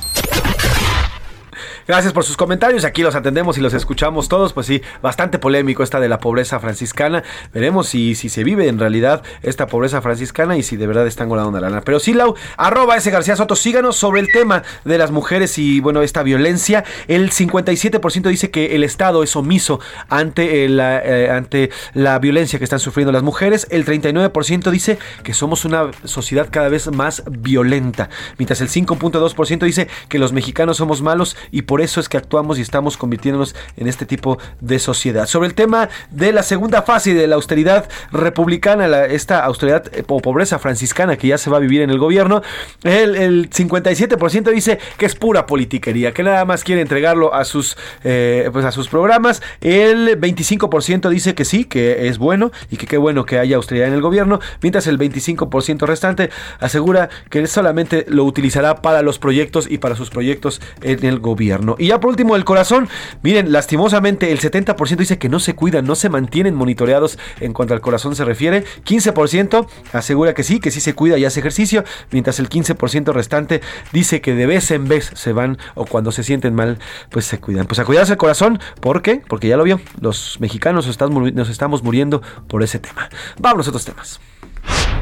Gracias por sus comentarios. Aquí los atendemos y los escuchamos todos. Pues sí, bastante polémico esta de la pobreza franciscana. Veremos si, si se vive en realidad esta pobreza franciscana y si de verdad están ganando una lana. Pero sí, Lau, arroba ese García Soto, síganos sobre el tema de las mujeres y, bueno, esta violencia. El 57% dice que el Estado es omiso ante la, eh, ante la violencia que están sufriendo las mujeres. El 39% dice que somos una sociedad cada vez más violenta. Mientras el 5.2% dice que los mexicanos somos malos y por por eso es que actuamos y estamos convirtiéndonos en este tipo de sociedad. Sobre el tema de la segunda fase de la austeridad republicana, esta austeridad eh, o pobreza franciscana que ya se va a vivir en el gobierno, el, 57% dice que es pura politiquería, que nada más quiere entregarlo a sus, eh, pues a sus programas. El 25% dice que sí, que es bueno y que qué bueno que haya austeridad en el gobierno, mientras el 25% restante asegura que solamente lo utilizará para los proyectos y para sus proyectos en el gobierno. Y ya por último, el corazón. Miren, lastimosamente el 70% dice que no se cuidan, no se mantienen monitoreados en cuanto al corazón se refiere. 15% asegura que sí, que sí se cuida y hace ejercicio, mientras el 15% restante dice que de vez en vez se van o cuando se sienten mal, pues se cuidan. Pues a cuidarse el corazón, ¿por qué? Porque ya lo vio, los mexicanos nos estamos muriendo por ese tema. Vamos a otros temas.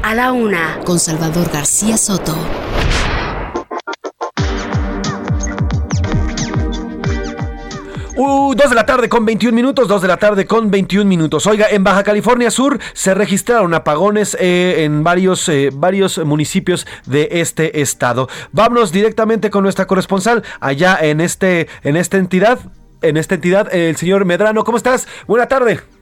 A la una, con Salvador García Soto. Uh, 2 de la tarde con 21 minutos, 2 de la tarde con 21 minutos. Oiga, en Baja California Sur se registraron apagones eh, en varios, eh, varios municipios de este estado. Vámonos directamente con nuestra corresponsal allá en, este, en esta entidad. En esta entidad, el señor Medrano, ¿cómo estás? Buena tarde.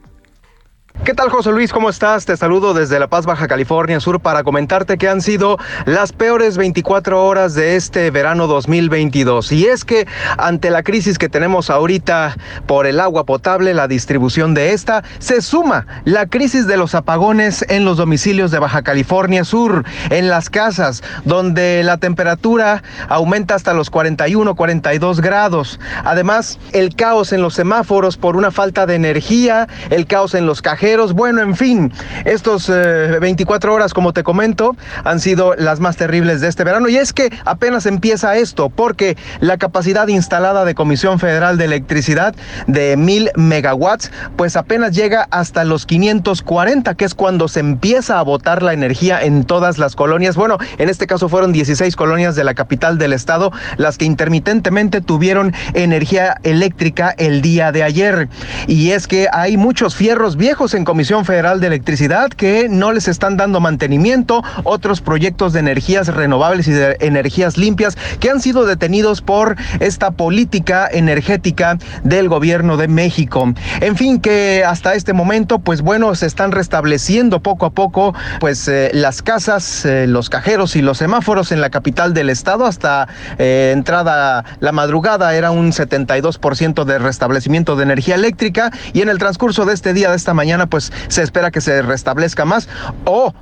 ¿Qué tal José Luis? ¿Cómo estás? Te saludo desde La Paz, Baja California Sur para comentarte que han sido las peores 24 horas de este verano 2022. Y es que ante la crisis que tenemos ahorita por el agua potable, la distribución de esta, se suma la crisis de los apagones en los domicilios de Baja California Sur, en las casas, donde la temperatura aumenta hasta los 41, 42 grados. Además, el caos en los semáforos por una falta de energía, el caos en los cajeros bueno, en fin, estos 24 eh, horas, como te comento, han sido las más terribles de este verano. Y es que apenas empieza esto, porque la capacidad instalada de Comisión Federal de Electricidad de mil megawatts, pues apenas llega hasta los 540, que es cuando se empieza a botar la energía en todas las colonias. Bueno, en este caso fueron 16 colonias de la capital del estado las que intermitentemente tuvieron energía eléctrica el día de ayer. Y es que hay muchos fierros viejos en Comisión Federal de Electricidad que no les están dando mantenimiento, otros proyectos de energías renovables y de energías limpias que han sido detenidos por esta política energética del gobierno de México. En fin, que hasta este momento, pues bueno, se están restableciendo poco a poco, pues eh, las casas, eh, los cajeros y los semáforos en la capital del estado. Hasta eh, entrada la madrugada era un 72% de restablecimiento de energía eléctrica y en el transcurso de este día, de esta mañana, pues se espera que se restablezca más o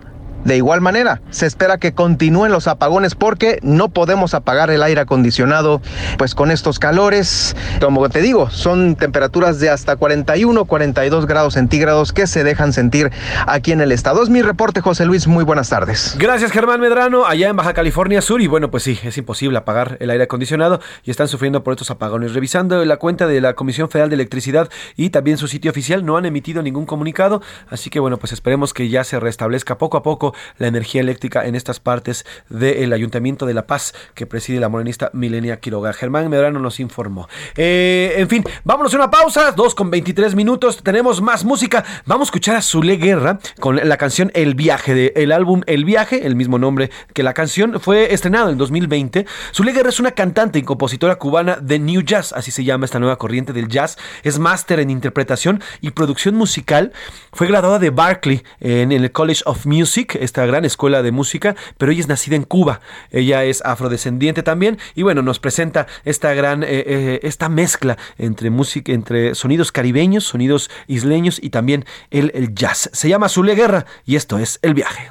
de igual manera, se espera que continúen los apagones porque no podemos apagar el aire acondicionado pues con estos calores. Como te digo, son temperaturas de hasta 41, 42 grados centígrados que se dejan sentir aquí en el estado. Es mi reporte, José Luis. Muy buenas tardes. Gracias, Germán Medrano, allá en Baja California Sur. Y bueno, pues sí, es imposible apagar el aire acondicionado y están sufriendo por estos apagones. Revisando la cuenta de la Comisión Federal de Electricidad y también su sitio oficial, no han emitido ningún comunicado. Así que bueno, pues esperemos que ya se restablezca poco a poco la energía eléctrica en estas partes del Ayuntamiento de La Paz que preside la morenista Milenia Quiroga. Germán Medrano nos informó. Eh, en fin, vámonos a una pausa, dos con 23 minutos, tenemos más música. Vamos a escuchar a Zule Guerra con la canción El Viaje, del el álbum El Viaje, el mismo nombre que la canción, fue estrenado en 2020. Zule Guerra es una cantante y compositora cubana de New Jazz, así se llama esta nueva corriente del jazz. Es máster en interpretación y producción musical. Fue graduada de Berkeley en el College of Music, esta gran escuela de música, pero ella es nacida en Cuba. Ella es afrodescendiente también y bueno, nos presenta esta gran, eh, eh, esta mezcla entre música, entre sonidos caribeños, sonidos isleños y también el, el jazz. Se llama Zule Guerra y esto es El Viaje.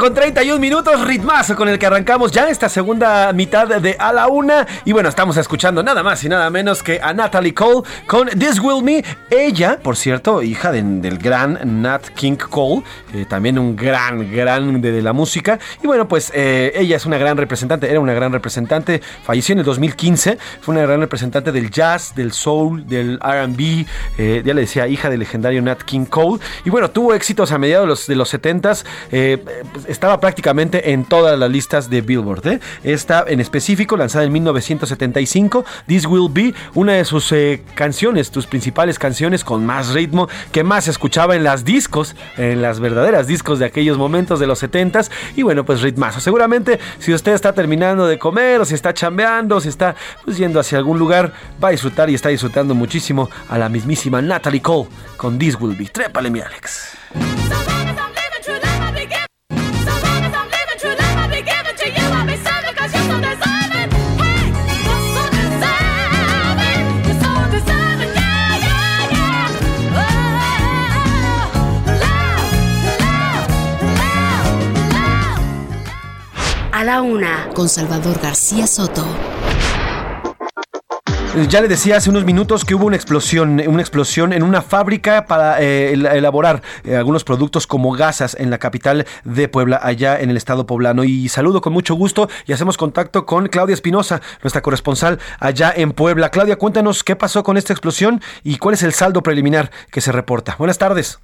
Con 31 minutos, ritmazo con el que arrancamos ya esta segunda mitad de A la Una. Y bueno, estamos escuchando nada más y nada menos que a Natalie Cole con This Will Me. Ella, por cierto, hija de- del gran Nat King Cole, eh, también un gran, gran de, la música. Y bueno, pues eh, ella es una gran representante, era una gran representante, falleció en el 2015, fue una gran representante del jazz, del soul, del RB, eh, ya le decía, hija del legendario Nat King Cole. Y bueno, tuvo éxitos a mediados de los, de los 70s, eh, pues, estaba prácticamente en todas las listas de Billboard. ¿eh? Esta en específico, lanzada en 1975, This Will Be, una de sus eh, canciones, sus principales canciones con más ritmo, que más se escuchaba en las discos, en las verdaderas discos de aquellos momentos de los 70s. Y bueno, pues ritmazo. Seguramente si usted está terminando de comer o si está chambeando, si está pues, yendo hacia algún lugar, va a disfrutar y está disfrutando muchísimo a la mismísima Natalie Cole con This Will Be. Trépale, mi Alex. Una con Salvador García Soto. Ya le decía hace unos minutos que hubo una explosión, una explosión en una fábrica para eh, el- elaborar eh, algunos productos como gasas en la capital de Puebla, allá en el estado poblano. Y saludo con mucho gusto y hacemos contacto con Claudia Espinosa, nuestra corresponsal allá en Puebla. Claudia, cuéntanos qué pasó con esta explosión y cuál es el saldo preliminar que se reporta. Buenas tardes.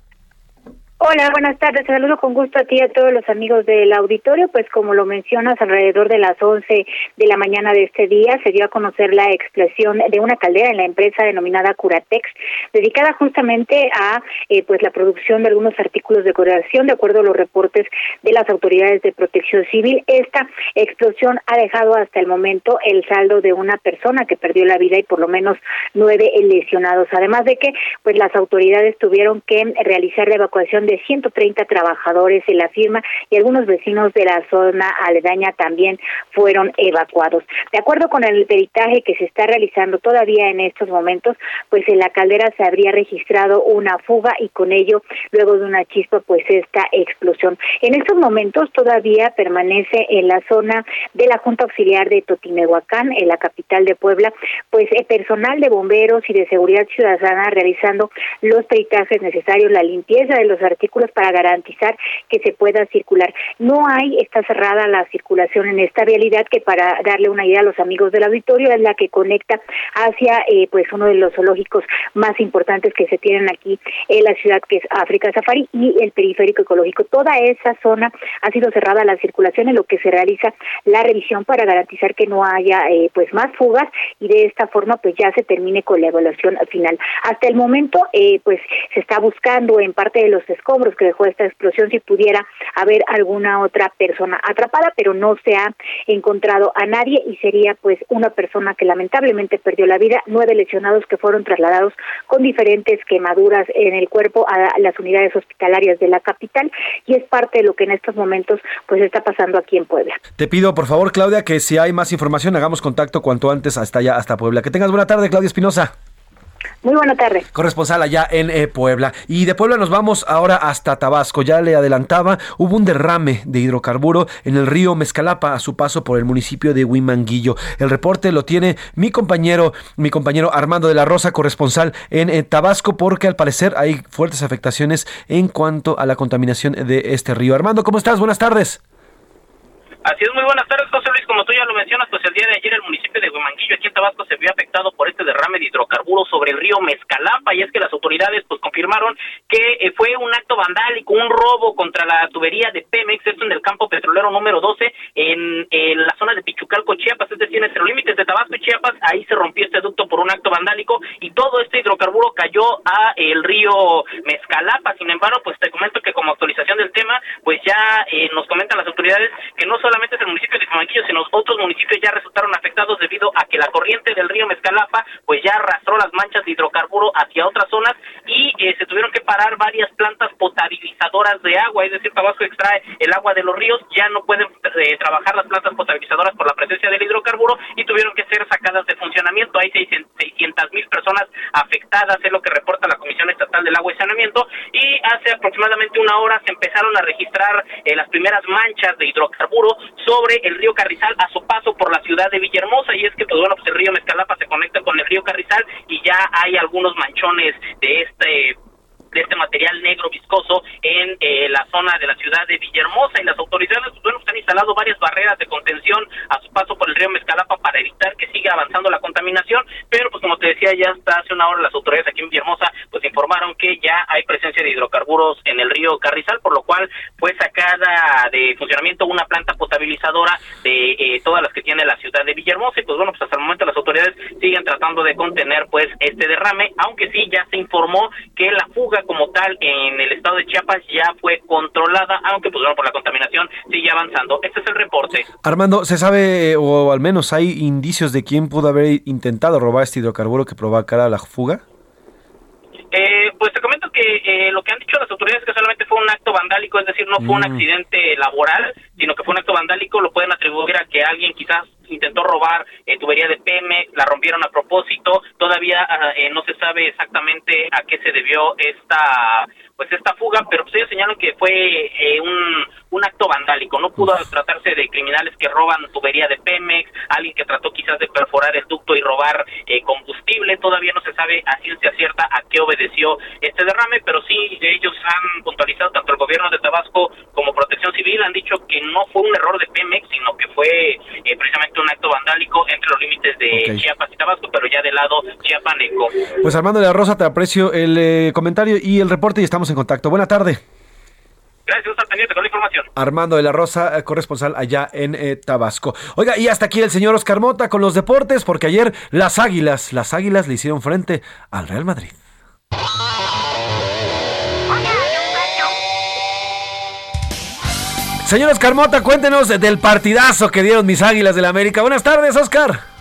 Hola, buenas tardes. Saludo con gusto a ti y a todos los amigos del auditorio. Pues como lo mencionas, alrededor de las 11 de la mañana de este día se dio a conocer la explosión de una caldera en la empresa denominada Curatex, dedicada justamente a eh, pues la producción de algunos artículos de decoración, de acuerdo a los reportes de las autoridades de protección civil. Esta explosión ha dejado hasta el momento el saldo de una persona que perdió la vida y por lo menos nueve lesionados. Además de que pues las autoridades tuvieron que realizar la evacuación de 130 trabajadores de la firma y algunos vecinos de la zona aledaña también fueron evacuados. De acuerdo con el peritaje que se está realizando todavía en estos momentos, pues en la caldera se habría registrado una fuga y con ello, luego de una chispa, pues esta explosión. En estos momentos todavía permanece en la zona de la Junta Auxiliar de Totimehuacán, en la capital de Puebla, pues el personal de bomberos y de seguridad ciudadana realizando los peritajes necesarios, la limpieza de los artículos para garantizar que se pueda circular. No hay, está cerrada la circulación en esta vialidad que para darle una idea a los amigos del auditorio es la que conecta hacia eh, pues uno de los zoológicos más importantes que se tienen aquí en la ciudad que es África Safari y el periférico ecológico. Toda esa zona ha sido cerrada la circulación en lo que se realiza la revisión para garantizar que no haya eh, pues más fugas y de esta forma pues ya se termine con la evaluación final. Hasta el momento eh, pues se está buscando en parte de los escombros que dejó esta explosión si pudiera haber alguna otra persona atrapada, pero no se ha encontrado a nadie y sería pues una persona que lamentablemente perdió la vida, nueve lesionados que fueron trasladados con diferentes quemaduras en el cuerpo a las unidades hospitalarias de la capital y es parte de lo que en estos momentos pues está pasando aquí en Puebla. Te pido, por favor, Claudia, que si hay más información, hagamos contacto cuanto antes hasta allá, hasta Puebla. Que tengas buena tarde, Claudia Espinosa. Muy buena tarde. Corresponsal allá en eh, Puebla. Y de Puebla nos vamos ahora hasta Tabasco. Ya le adelantaba, hubo un derrame de hidrocarburo en el río Mezcalapa a su paso por el municipio de Huimanguillo. El reporte lo tiene mi compañero, mi compañero Armando de la Rosa, corresponsal en eh, Tabasco, porque al parecer hay fuertes afectaciones en cuanto a la contaminación de este río. Armando, ¿cómo estás? Buenas tardes. Así es, muy buenas tardes, José Luis. Como tú ya lo mencionas, pues el día de ayer el municipio de Huimanguillo, aquí en Tabasco, se vio afectado por este derrame de hidrocarburos sobre el río Mezcalapa. Y es que las autoridades pues confirmaron que eh, fue un acto vandálico, un robo contra la tubería de Pemex, esto en el campo petrolero número 12, en, en la zona de Pichucalco, Chiapas, es decir, entre los límites de Tabasco y Chiapas. Ahí se rompió este ducto por un acto vandálico y todo este hidrocarburo cayó a el río Mezcalapa. Sin embargo, pues te comento que como actualización del tema, pues ya eh, nos comentan las autoridades que no solamente es el municipio de Huimanguillo, sino otros municipios ya resultaron afectados debido a que la corriente del río Mezcalapa pues ya arrastró las manchas de hidrocarburo hacia otras zonas y eh, se tuvieron que parar varias plantas potabilizadoras de agua, es decir, Tabasco extrae el agua de los ríos, ya no pueden eh, trabajar las plantas potabilizadoras por la presencia del hidrocarburo y tuvieron que ser sacadas de funcionamiento. Hay 600 mil personas afectadas, es lo que reporta la Comisión Estatal del Agua y Saneamiento y hace aproximadamente una hora se empezaron a registrar eh, las primeras manchas de hidrocarburo sobre el río Carrizal a su paso por la ciudad de Villahermosa. Y es que pues bueno pues el río Mezcalapa se conecta con el río Carrizal y ya hay algunos manchones de este de este material negro viscoso en eh, la zona de la ciudad de Villahermosa. Y las autoridades pues, bueno, pues, han instalado varias barreras de contención a su paso por el río Mezcalapa para evitar que siga avanzando la contaminación, pero pues como te decía ya hasta hace una hora las autoridades aquí en Villahermosa pues informaron que ya hay presencia de hidrocarburos en el río Carrizal, por lo cual fue sacada de funcionamiento una planta potabilizadora de eh, todas las que tiene la ciudad de Villahermosa. Y pues bueno, pues hasta el momento las autoridades siguen tratando de contener pues este derrame, aunque sí ya se informó que la fuga como tal en el estado de Chiapas ya fue controlada, aunque pues bueno, por la contaminación sigue avanzando. Este es el reporte. Armando, ¿se sabe o al menos hay indicios de quién pudo haber intentado robar este hidrocarburo que provocara la fuga? Eh, pues te comento que eh, lo que han dicho las autoridades es que solamente fue un acto vandálico, es decir, no fue un Mm. accidente laboral, sino que fue un acto vandálico, lo pueden atribuir a que alguien quizás intentó robar eh, tubería de Pemex, la rompieron a propósito, todavía ah, eh, no se sabe exactamente a qué se debió esta pues esta fuga, pero pues ellos señalan que fue eh, un, un acto vandálico, no pudo tratarse de criminales que roban tubería de Pemex, alguien que trató quizás de perforar el ducto y robar eh, combustible, todavía no se sabe a ciencia cierta a qué obedeció este derrame, pero sí ellos han puntualizado, tanto el gobierno de Tabasco como Protección Civil han dicho que no fue un error de Pemex, sino que fue eh, precisamente un acto vandálico entre los límites de Chiapas y Tabasco, pero ya del lado chiapaneco. Pues Armando de la Rosa, te aprecio el eh, comentario y el reporte y estamos en contacto. Buena tarde. Gracias, estar pendiente con la información. Armando de la Rosa, eh, corresponsal allá en eh, Tabasco. Oiga, y hasta aquí el señor Oscar Mota con los deportes, porque ayer las Águilas, las Águilas le hicieron frente al Real Madrid. Señor Oscar Mota, cuéntenos del partidazo que dieron mis Águilas del América. Buenas tardes, Oscar.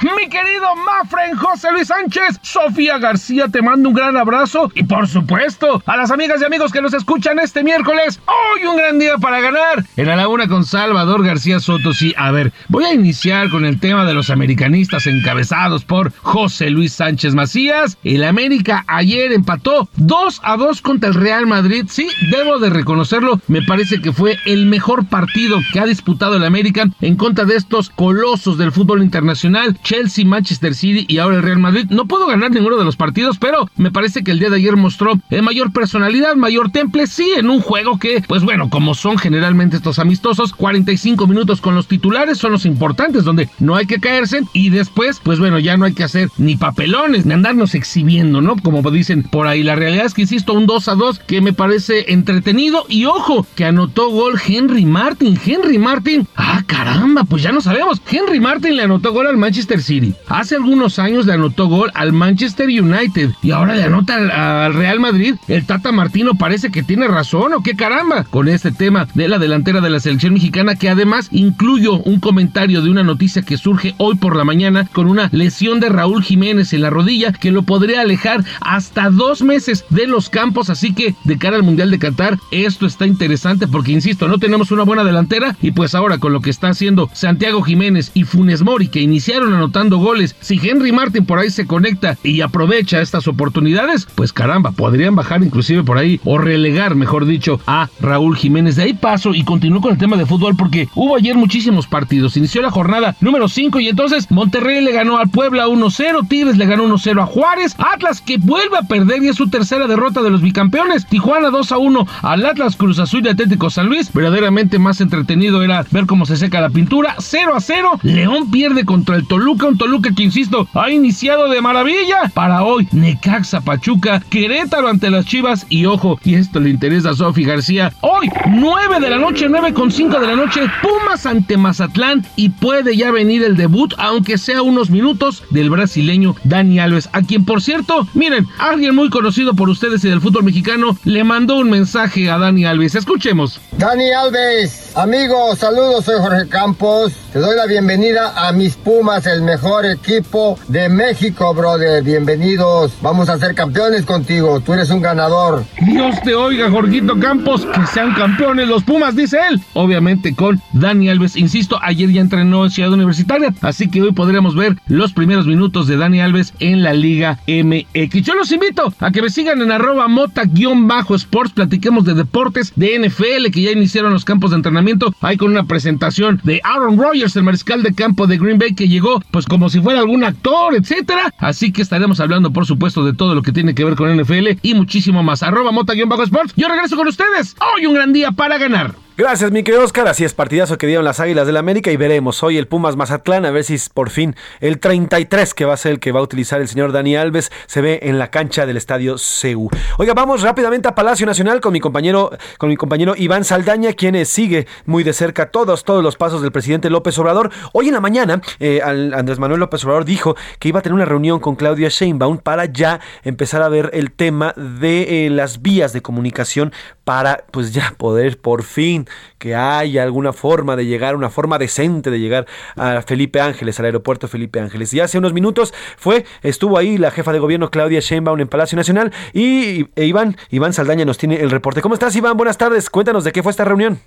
Mi querido Mafren José Luis Sánchez, Sofía García te mando un gran abrazo y por supuesto a las amigas y amigos que nos escuchan este miércoles, hoy un gran día para ganar en la laguna con Salvador García Soto. Sí, a ver, voy a iniciar con el tema de los americanistas encabezados por José Luis Sánchez Macías. El América ayer empató 2 a 2 contra el Real Madrid. Sí, debo de reconocerlo, me parece que fue el mejor partido que ha disputado el América en contra de estos colosos del fútbol internacional. Chelsea, Manchester City y ahora el Real Madrid. No puedo ganar ninguno de los partidos, pero me parece que el día de ayer mostró eh, mayor personalidad, mayor temple, sí, en un juego que, pues bueno, como son generalmente estos amistosos, 45 minutos con los titulares son los importantes, donde no hay que caerse y después, pues bueno, ya no hay que hacer ni papelones, ni andarnos exhibiendo, ¿no? Como dicen por ahí. La realidad es que insisto, un 2 a 2 que me parece entretenido y ojo, que anotó gol Henry Martin. Henry Martin, ah, caramba, pues ya no sabemos. Henry Martin le anotó gol al Manchester City. Hace algunos años le anotó gol al Manchester United y ahora le anota al, Real Madrid. El Tata Martino parece que tiene razón o qué caramba con este tema de la delantera de la selección mexicana que además incluyo un comentario de una noticia que surge hoy por la mañana con una lesión de Raúl Jiménez en la rodilla que lo podría alejar hasta dos meses de los campos. Así que de cara al Mundial de Qatar esto está interesante porque insisto no tenemos una buena delantera y pues ahora con lo que está haciendo Santiago Jiménez y Funes Mori que iniciaron a anotando goles. Si Henry Martin por ahí se conecta y aprovecha estas oportunidades, pues caramba, podrían bajar inclusive por ahí o relegar, mejor dicho, a Raúl Jiménez. De ahí paso y continúo con el tema de fútbol porque hubo ayer muchísimos partidos. Inició la jornada número 5 y entonces Monterrey le ganó al Puebla 1-0, Tigres le ganó 1-0 a Juárez, Atlas que vuelve a perder y es su tercera derrota de los bicampeones, Tijuana 2-1 al Atlas Cruz Azul y Atlético San Luis. Verdaderamente más entretenido era ver cómo se seca la pintura. 0-0, León pierde contra el Toluca un Toluca que, insisto, ha iniciado de maravilla. Para hoy, Necaxa Pachuca, Querétaro ante las Chivas y ojo, y esto le interesa a Sofi García. Hoy, 9 de la noche, 9 con 5 de la noche, Pumas ante Mazatlán y puede ya venir el debut, aunque sea unos minutos, del brasileño Dani Alves, a quien por cierto, miren, alguien muy conocido por ustedes y del fútbol mexicano le mandó un mensaje a Dani Alves. Escuchemos. Dani Alves, amigos, saludos, soy Jorge Campos. Te doy la bienvenida a mis Pumas, el mejor equipo de México, brother. Bienvenidos. Vamos a ser campeones contigo. Tú eres un ganador. Dios te oiga, Jorgito Campos. Que sean campeones los Pumas, dice él. Obviamente con Dani Alves. Insisto, ayer ya entrenó en Ciudad Universitaria. Así que hoy podremos ver los primeros minutos de Dani Alves en la Liga MX. Yo los invito a que me sigan en arroba mota-sports. Platiquemos de deportes, de NFL, que ya iniciaron los campos de entrenamiento. Hay con una presentación de Aaron Rodgers, el mariscal de campo de Green Bay, que llegó pues como si fuera algún actor, etcétera. Así que estaremos hablando, por supuesto, de todo lo que tiene que ver con NFL y muchísimo más. Arroba mota-sports. Yo regreso con ustedes. Hoy un gran día para ganar. Gracias, mi querido Oscar. Así es, partidazo que dieron las Águilas del la América y veremos hoy el Pumas Mazatlán, a ver si por fin el 33 que va a ser el que va a utilizar el señor Dani Alves se ve en la cancha del estadio CEU. Oiga, vamos rápidamente a Palacio Nacional con mi compañero, con mi compañero Iván Saldaña, quien sigue muy de cerca todos, todos los pasos del presidente López Obrador. Hoy en la mañana, eh, Andrés Manuel López Obrador dijo que iba a tener una reunión con Claudia Sheinbaum para ya empezar a ver el tema de eh, las vías de comunicación para, pues ya poder por fin que haya alguna forma de llegar, una forma decente de llegar a Felipe Ángeles, al aeropuerto Felipe Ángeles. Y hace unos minutos fue, estuvo ahí la jefa de gobierno Claudia Sheinbaum en Palacio Nacional y e Iván, Iván Saldaña nos tiene el reporte. ¿Cómo estás Iván? Buenas tardes, cuéntanos de qué fue esta reunión.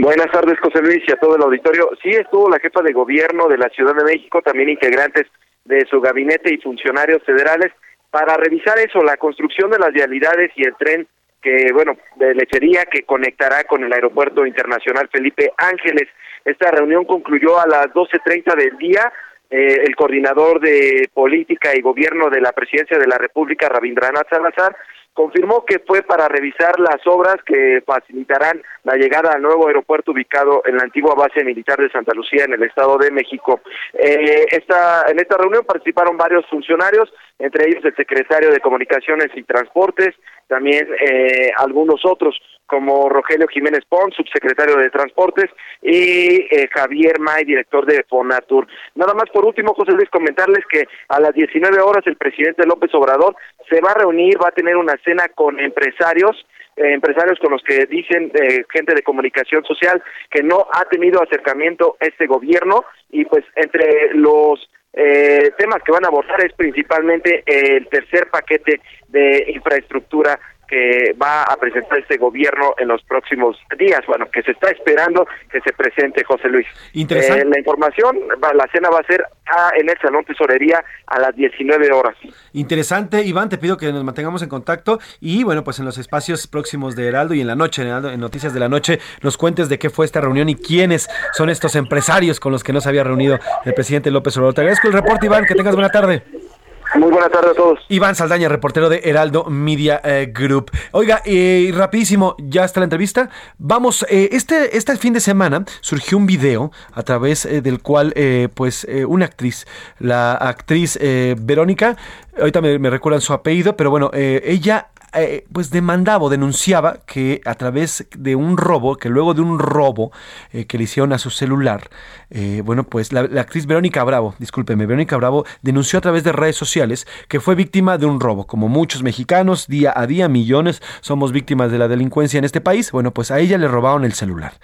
Buenas tardes, José Luis, y a todo el auditorio. Sí, estuvo la jefa de gobierno de la Ciudad de México, también integrantes de su gabinete y funcionarios federales, para revisar eso, la construcción de las vialidades y el tren que, bueno, de lechería que conectará con el Aeropuerto Internacional Felipe Ángeles. Esta reunión concluyó a las 12.30 del día. Eh, el coordinador de política y gobierno de la presidencia de la República, Rabindranath Salazar, confirmó que fue para revisar las obras que facilitarán la llegada al nuevo aeropuerto ubicado en la antigua base militar de Santa Lucía en el Estado de México. Eh, esta, en esta reunión participaron varios funcionarios, entre ellos el secretario de Comunicaciones y Transportes, también eh, algunos otros como Rogelio Jiménez Pons, subsecretario de Transportes, y eh, Javier May, director de Fonatur. Nada más por último, José Luis, comentarles que a las 19 horas el presidente López Obrador se va a reunir, va a tener una cena con empresarios, eh, empresarios con los que dicen eh, gente de comunicación social que no ha tenido acercamiento este gobierno y pues entre los eh, temas que van a abordar es principalmente el tercer paquete de infraestructura que va a presentar este gobierno en los próximos días, bueno, que se está esperando que se presente José Luis. Interesante. Eh, la información, la cena va a ser ah, en el Salón Tesorería a las 19 horas. Interesante, Iván, te pido que nos mantengamos en contacto y bueno, pues en los espacios próximos de Heraldo y en la noche, en, Heraldo, en Noticias de la Noche, nos cuentes de qué fue esta reunión y quiénes son estos empresarios con los que no se había reunido el presidente López Obrador. Te agradezco el reporte, Iván, que tengas buena tarde. Muy buena tarde a todos. Iván Saldaña, reportero de Heraldo Media eh, Group. Oiga, eh, rapidísimo, ya está la entrevista. Vamos, eh, este, este fin de semana surgió un video a través eh, del cual, eh, pues, una actriz, la actriz Verónica, ahorita me, me recuerdan su apellido, pero bueno, ella eh, pues demandaba o denunciaba que a través de un robo, que luego de un robo eh, que le hicieron a su celular, eh, bueno, pues la, la actriz Verónica Bravo, discúlpeme, Verónica Bravo denunció a través de redes sociales que fue víctima de un robo. Como muchos mexicanos, día a día, millones somos víctimas de la delincuencia en este país. Bueno, pues a ella le robaron el celular.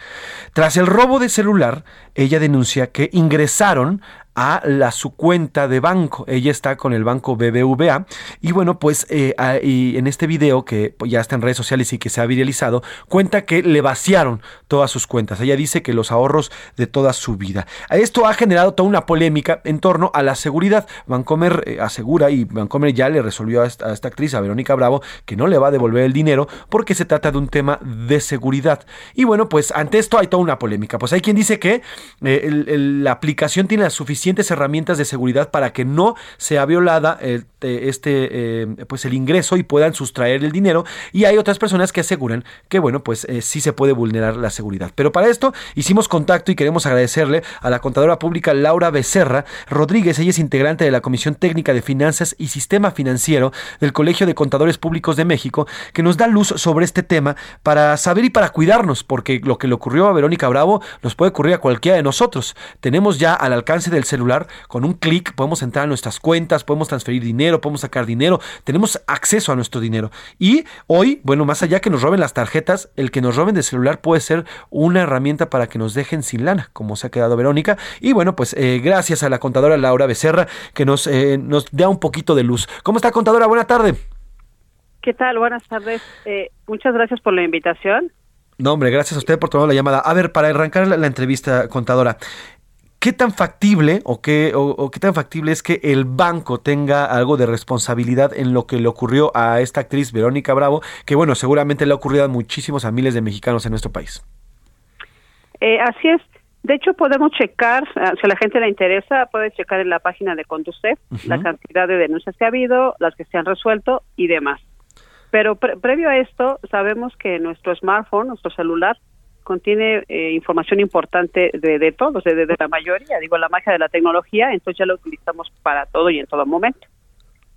Tras el robo de celular, ella denuncia que ingresaron a la, su cuenta de banco. Ella está con el banco BBVA. Y bueno, pues eh, y en este video que pues, ya está en redes sociales y que se ha viralizado, cuenta que le vaciaron todas sus cuentas. Ella dice que los ahorros de toda su vida. Esto ha generado toda una polémica en torno a la seguridad. Vancomer eh, asegura y Vancomer ya le resolvió a esta, actriz, a Verónica Bravo, que no le va a devolver el dinero porque se trata de un tema de seguridad. Y bueno, pues ante esto hay toda una polémica. Pues hay quien dice que eh, la aplicación tiene las herramientas de seguridad para que no sea violada este eh, pues el ingreso y puedan sustraer el dinero. Y hay otras personas que aseguran que bueno pues eh, sí se puede vulnerar la seguridad. Pero para esto hicimos contacto y queremos agradecerle a la contadora pública Laura Becerra Rodríguez. Ella es integrante de la Comisión Técnica de Finanzas y Sistema Financiero del Colegio de Contadores Públicos de México que nos da luz sobre este tema para saber y para cuidarnos porque lo que le ocurrió a Verónica Bravo nos puede ocurrir a cualquiera de nosotros. Tenemos ya al alcance del celular con un clic podemos entrar a nuestras cuentas podemos transferir dinero podemos sacar dinero tenemos acceso a nuestro dinero y hoy bueno más allá que nos roben las tarjetas el que nos roben de celular puede ser una herramienta para que nos dejen sin lana como se ha quedado Verónica y bueno pues eh, gracias a la contadora Laura Becerra que nos eh, nos da un poquito de luz cómo está contadora buena tarde ¿Qué tal? Buenas tardes. Eh, muchas gracias por la invitación. No, hombre, gracias a usted por tomar la llamada. A ver, para arrancar la, la entrevista, contadora, ¿qué tan factible o qué, o, o qué tan factible es que el banco tenga algo de responsabilidad en lo que le ocurrió a esta actriz Verónica Bravo, que bueno, seguramente le ha ocurrido a muchísimos, a miles de mexicanos en nuestro país? Eh, así es. De hecho, podemos checar, eh, si a la gente le interesa, puede checar en la página de Conducef la cantidad de denuncias que ha habido, las que se han resuelto y demás. Pero pre- previo a esto, sabemos que nuestro smartphone, nuestro celular, contiene eh, información importante de, de todos, de, de la mayoría. Digo, la magia de la tecnología, entonces ya lo utilizamos para todo y en todo momento.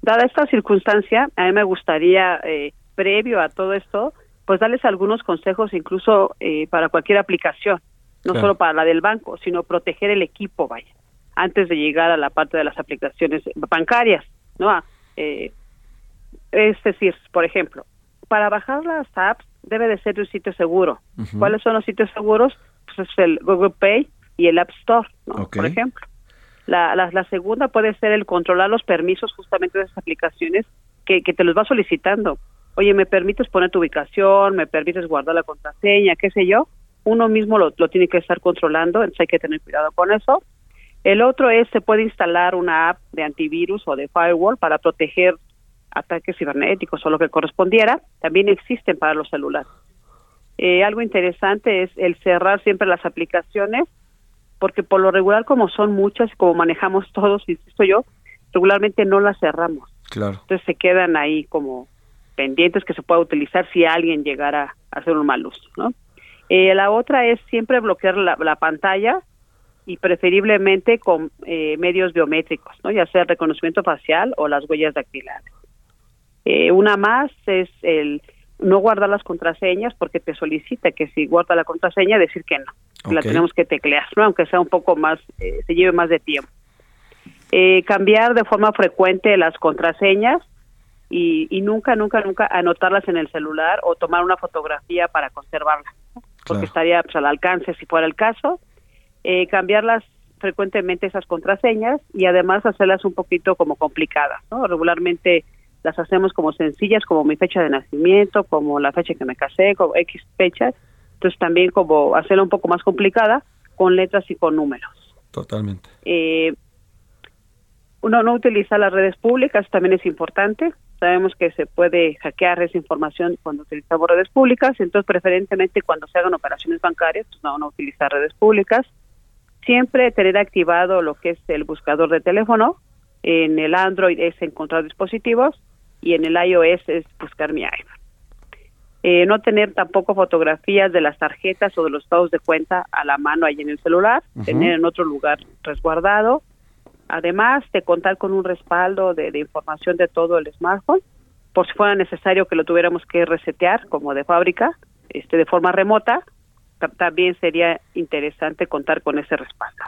Dada esta circunstancia, a mí me gustaría, eh, previo a todo esto, pues darles algunos consejos incluso eh, para cualquier aplicación, no Claro. solo para la del banco, sino proteger el equipo, vaya, antes de llegar a la parte de las aplicaciones bancarias, ¿no? Ah, eh, es decir, por ejemplo, para bajar las apps debe de ser un sitio seguro. ¿Cuáles son los sitios seguros? Pues es el Google Pay y el App Store, por ejemplo. La, la, la segunda puede ser el controlar los permisos justamente de esas aplicaciones que, que te los va solicitando. Oye, ¿me permites poner tu ubicación? ¿Me permites guardar la contraseña? ¿Qué sé yo? uno mismo lo, lo tiene que estar controlando, entonces hay que tener cuidado con eso. El otro es, se puede instalar una app de antivirus o de firewall para proteger ataques cibernéticos o lo que correspondiera. También existen para los celulares. Eh, algo interesante es el cerrar siempre las aplicaciones, porque por lo regular, como son muchas como manejamos todos, insisto yo, regularmente no las cerramos. Claro. Entonces se quedan ahí como pendientes que se pueda utilizar si alguien llegara a hacer un mal uso, ¿no? Eh, la otra es siempre bloquear la, la pantalla y preferiblemente con eh, medios biométricos, ¿no? ya sea el reconocimiento facial o las huellas dactilares. Eh, una más es el no guardar las contraseñas porque te solicita que si guarda la contraseña decir que no, la Ok. tenemos que teclear, ¿no? aunque sea un poco más, eh, se lleve más de tiempo. Eh, cambiar de forma frecuente las contraseñas y, y nunca, nunca, nunca anotarlas en el celular o tomar una fotografía para conservarlas, ¿no? porque estaría pues, al alcance si fuera el caso. Eh, cambiarlas frecuentemente esas contraseñas y además hacerlas un poquito como complicadas, ¿no? Regularmente las hacemos como sencillas, como mi fecha de nacimiento, como la fecha que me casé, como X fechas. Entonces también como hacerla un poco más complicada con letras y con números. Totalmente. Eh, uno no utiliza las redes públicas también es importante. Sabemos que se puede hackear esa información cuando utilizamos redes públicas, entonces preferentemente cuando se hagan operaciones bancarias, pues no, no utilizar redes públicas. Siempre tener activado lo que es el buscador de teléfono. En el Android es encontrar dispositivos y en el iOS es buscar mi iPhone. Eh, no tener tampoco fotografías de las tarjetas o de los estados de cuenta a la mano ahí en el celular, tener en otro lugar resguardado. Además de contar con un respaldo de, de información de todo el smartphone, por si fuera necesario que lo tuviéramos que resetear como de fábrica, este, de forma remota, ta- también sería interesante contar con ese respaldo.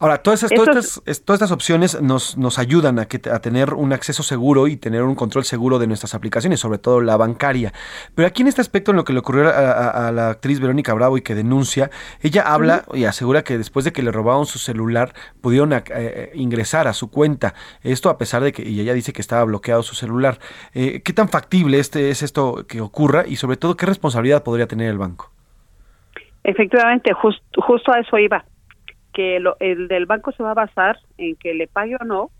Ahora, todas, esas- todas, es- estas, es- todas estas opciones nos, nos ayudan a, que, a tener un acceso seguro y tener un control seguro de nuestras aplicaciones, sobre todo la bancaria. Pero aquí en este aspecto, en lo que le ocurrió a, a- a la actriz Verónica Bravo y que denuncia, ella habla y asegura que después de que le robaron su celular, pudieron ac- eh, ingresar a su cuenta. Esto a pesar de que y ella dice que estaba bloqueado su celular. Eh, ¿Qué tan factible este, es esto que ocurra y sobre todo qué responsabilidad podría tener el banco? Efectivamente, jus- justo a eso iba, que lo- el del banco se va a basar en que le pague o no,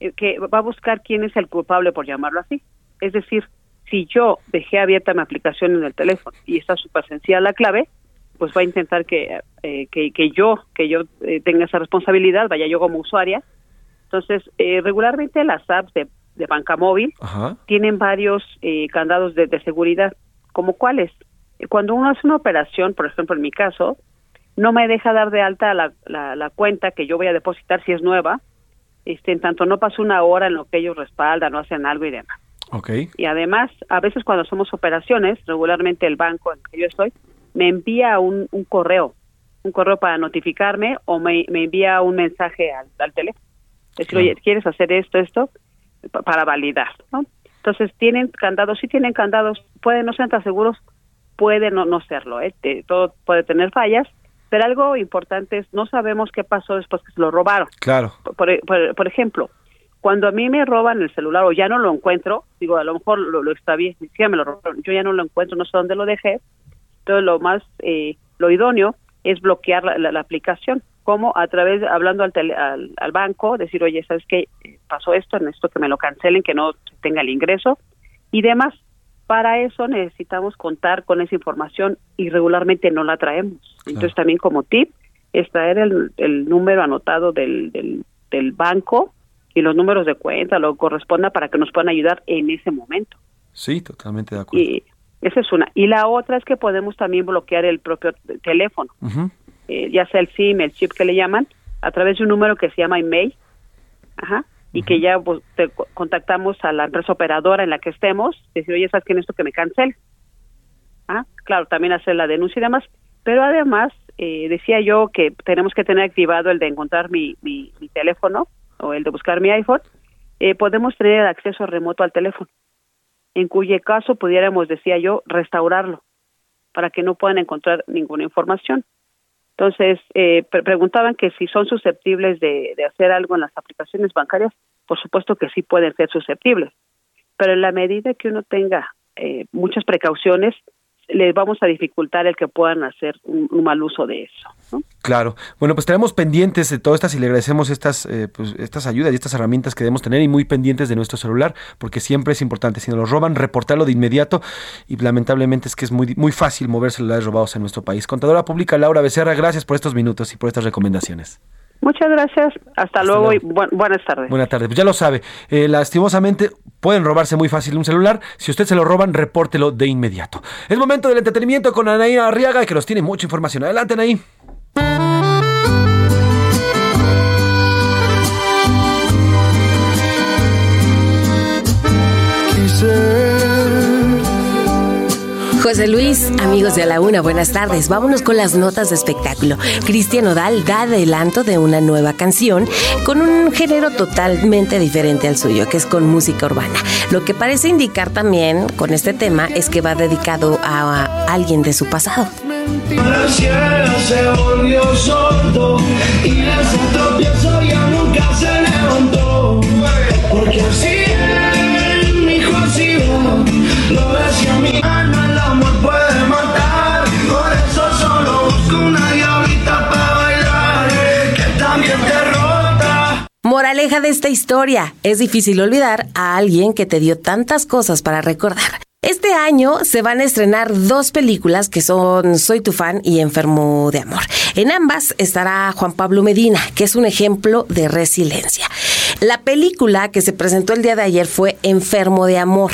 eh, que va a buscar quién es el culpable, por llamarlo así. Es decir, si yo dejé abierta mi aplicación en el teléfono y está súper sencilla la clave, pues va a intentar que, eh, que, que yo que yo eh, tenga esa responsabilidad, vaya yo como usuaria. Entonces, eh, regularmente las apps de, de banca móvil Ajá. tienen varios eh, candados de, de seguridad, como cuáles. Cuando uno hace una operación, por ejemplo, en mi caso, no me deja dar de alta la, la, la cuenta que yo voy a depositar si es nueva, este, en tanto no pasa una hora en lo que ellos respaldan o hacen algo y demás. Ok. Y además, a veces cuando hacemos operaciones, regularmente el banco en que yo estoy, me envía un, un correo, un correo para notificarme o me, me envía un mensaje al, al teléfono. Es decir, oye, ¿quieres hacer esto, esto? Pa- Para validar, ¿no? Entonces, ¿tienen candados? Sí tienen candados. Pueden no ser tan seguros, puede no, no serlo, ¿eh? Te- todo puede tener fallas, pero algo importante es, no sabemos qué pasó después que se lo robaron Claro. por, por, por ejemplo, cuando a mí me roban el celular o ya no lo encuentro, digo, a lo mejor lo, lo extravié, ni siquiera me lo robaron, yo ya no lo encuentro, no sé dónde lo dejé, entonces lo más, eh, lo idóneo es bloquear la, la- la aplicación, como a través, hablando al, tele- al, al banco, decir, oye, ¿sabes qué? Eh, Pasó esto, en esto que me lo cancelen, que no tenga el ingreso y demás. Para eso necesitamos contar con esa información y regularmente no la traemos. Entonces también como tip es traer el, el número anotado del, del, del banco y los números de cuenta, lo que corresponda para que nos puedan ayudar en ese momento. Sí, totalmente de acuerdo. Y esa es una. Y la otra es que podemos también bloquear el propio teléfono, eh, ya sea el SIM, el chip que le llaman, a través de un número que se llama email, ajá, y que ya pues, te co- contactamos a la empresa operadora en la que estemos, decir, oye, ¿sabes qué en esto que me cancele? Ah, claro, también hacer la denuncia y demás, pero además eh, decía yo que tenemos que tener activado el de encontrar mi, mi, mi teléfono o el de buscar mi iPhone, eh, podemos tener acceso remoto al teléfono, en cuyo caso pudiéramos, decía yo, restaurarlo para que no puedan encontrar ninguna información. Entonces, eh, pre- preguntaban que si son susceptibles de, de hacer algo en las aplicaciones bancarias, por supuesto que sí pueden ser susceptibles, pero en la medida que uno tenga eh, muchas precauciones, les vamos a dificultar el que puedan hacer un, mal uso de eso. Claro. Bueno, pues tenemos pendientes de todas estas y le agradecemos estas, eh, pues, estas ayudas y estas herramientas que debemos tener y muy pendientes de nuestro celular, porque siempre es importante. Si nos lo roban, reportarlo de inmediato y lamentablemente es que es muy, muy fácil mover celulares robados en nuestro país. Contadora Pública Laura Becerra, gracias por estos minutos y por estas recomendaciones. Muchas gracias. Hasta, luego, y bu- buenas tardes. Buenas tardes. Pues ya lo sabe. Eh, lastimosamente pueden robarse muy fácil un celular. Si usted se lo roban, repórtelo de inmediato. Es momento del entretenimiento con Anaí Arriaga, que nos tiene mucha información. Adelante, Anaí. José Luis, amigos de la Una, buenas tardes. Vámonos con las notas de espectáculo. Cristian Odal da adelanto de una nueva canción con un género totalmente diferente al suyo, que es con música urbana. Lo que parece indicar también con este tema es que va dedicado a, alguien de su pasado. Moraleja de esta historia, es difícil olvidar a alguien que te dio tantas cosas para recordar. Este año se van a estrenar dos películas que son Soy tu fan y Enfermo de Amor. En ambas estará Juan Pablo Medina, que es un ejemplo de resiliencia. La película que se presentó el día de ayer fue Enfermo de Amor.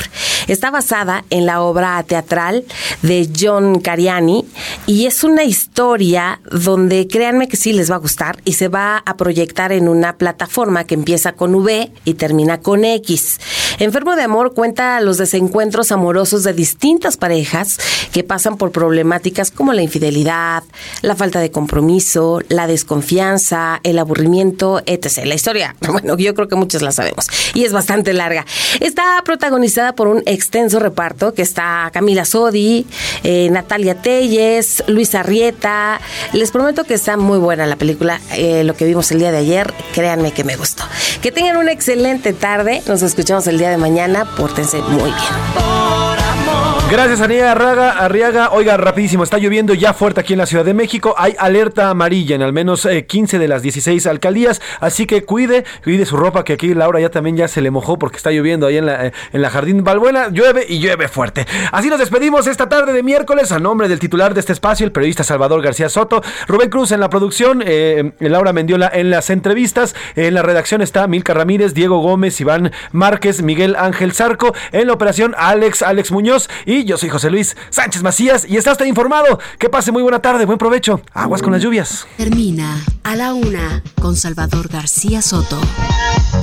Está basada en la obra teatral de John Cariani y es una historia donde créanme que sí les va a gustar y se va a proyectar en una plataforma que empieza con V y termina con X. Enfermo de Amor cuenta los desencuentros amorosos de distintas parejas que pasan por problemáticas como la infidelidad, la falta de compromiso, la desconfianza, el aburrimiento, etc. La historia, bueno, yo creo que muchos la sabemos y es bastante larga. Está protagonizada por un extenso reparto que está Camila Sodi, eh, Natalia Telles, Luis Arrieta. Les prometo que está muy buena la película. eh, lo que vimos el día de ayer, créanme que me gustó. Que tengan una excelente tarde. Nos escuchamos el día de mañana. Pórtense muy bien. Gracias, Aniela Arriaga. Arriaga. Oiga, rapidísimo, está lloviendo ya fuerte aquí en la Ciudad de México. Hay alerta amarilla en al menos eh, 15 de las 16 alcaldías. Así que cuide, cuide su ropa, que aquí Laura ya también ya se le mojó porque está lloviendo ahí en la, eh, en la Jardín Balbuena. Llueve y llueve fuerte. Así nos despedimos esta tarde de miércoles a nombre del titular de este espacio, el periodista Salvador García Soto, Rubén Cruz en la producción, eh, Laura Mendiola en las entrevistas. En la redacción está Milka Ramírez, Diego Gómez, Iván Márquez, Miguel Ángel Zarco. En la operación, Alex, Alex Muñoz. Y yo soy José Luis Sánchez Macías y está usted informado. Que pase muy buena tarde, buen provecho. Aguas con las lluvias. Termina a la una con Salvador García Soto.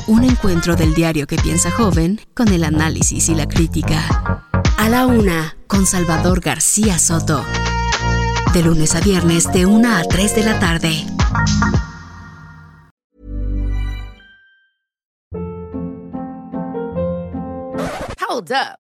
Un encuentro del diario que piensa joven con el análisis y la crítica. A la una con Salvador García Soto. De lunes a viernes de 1 a 3 de la tarde. Hold up.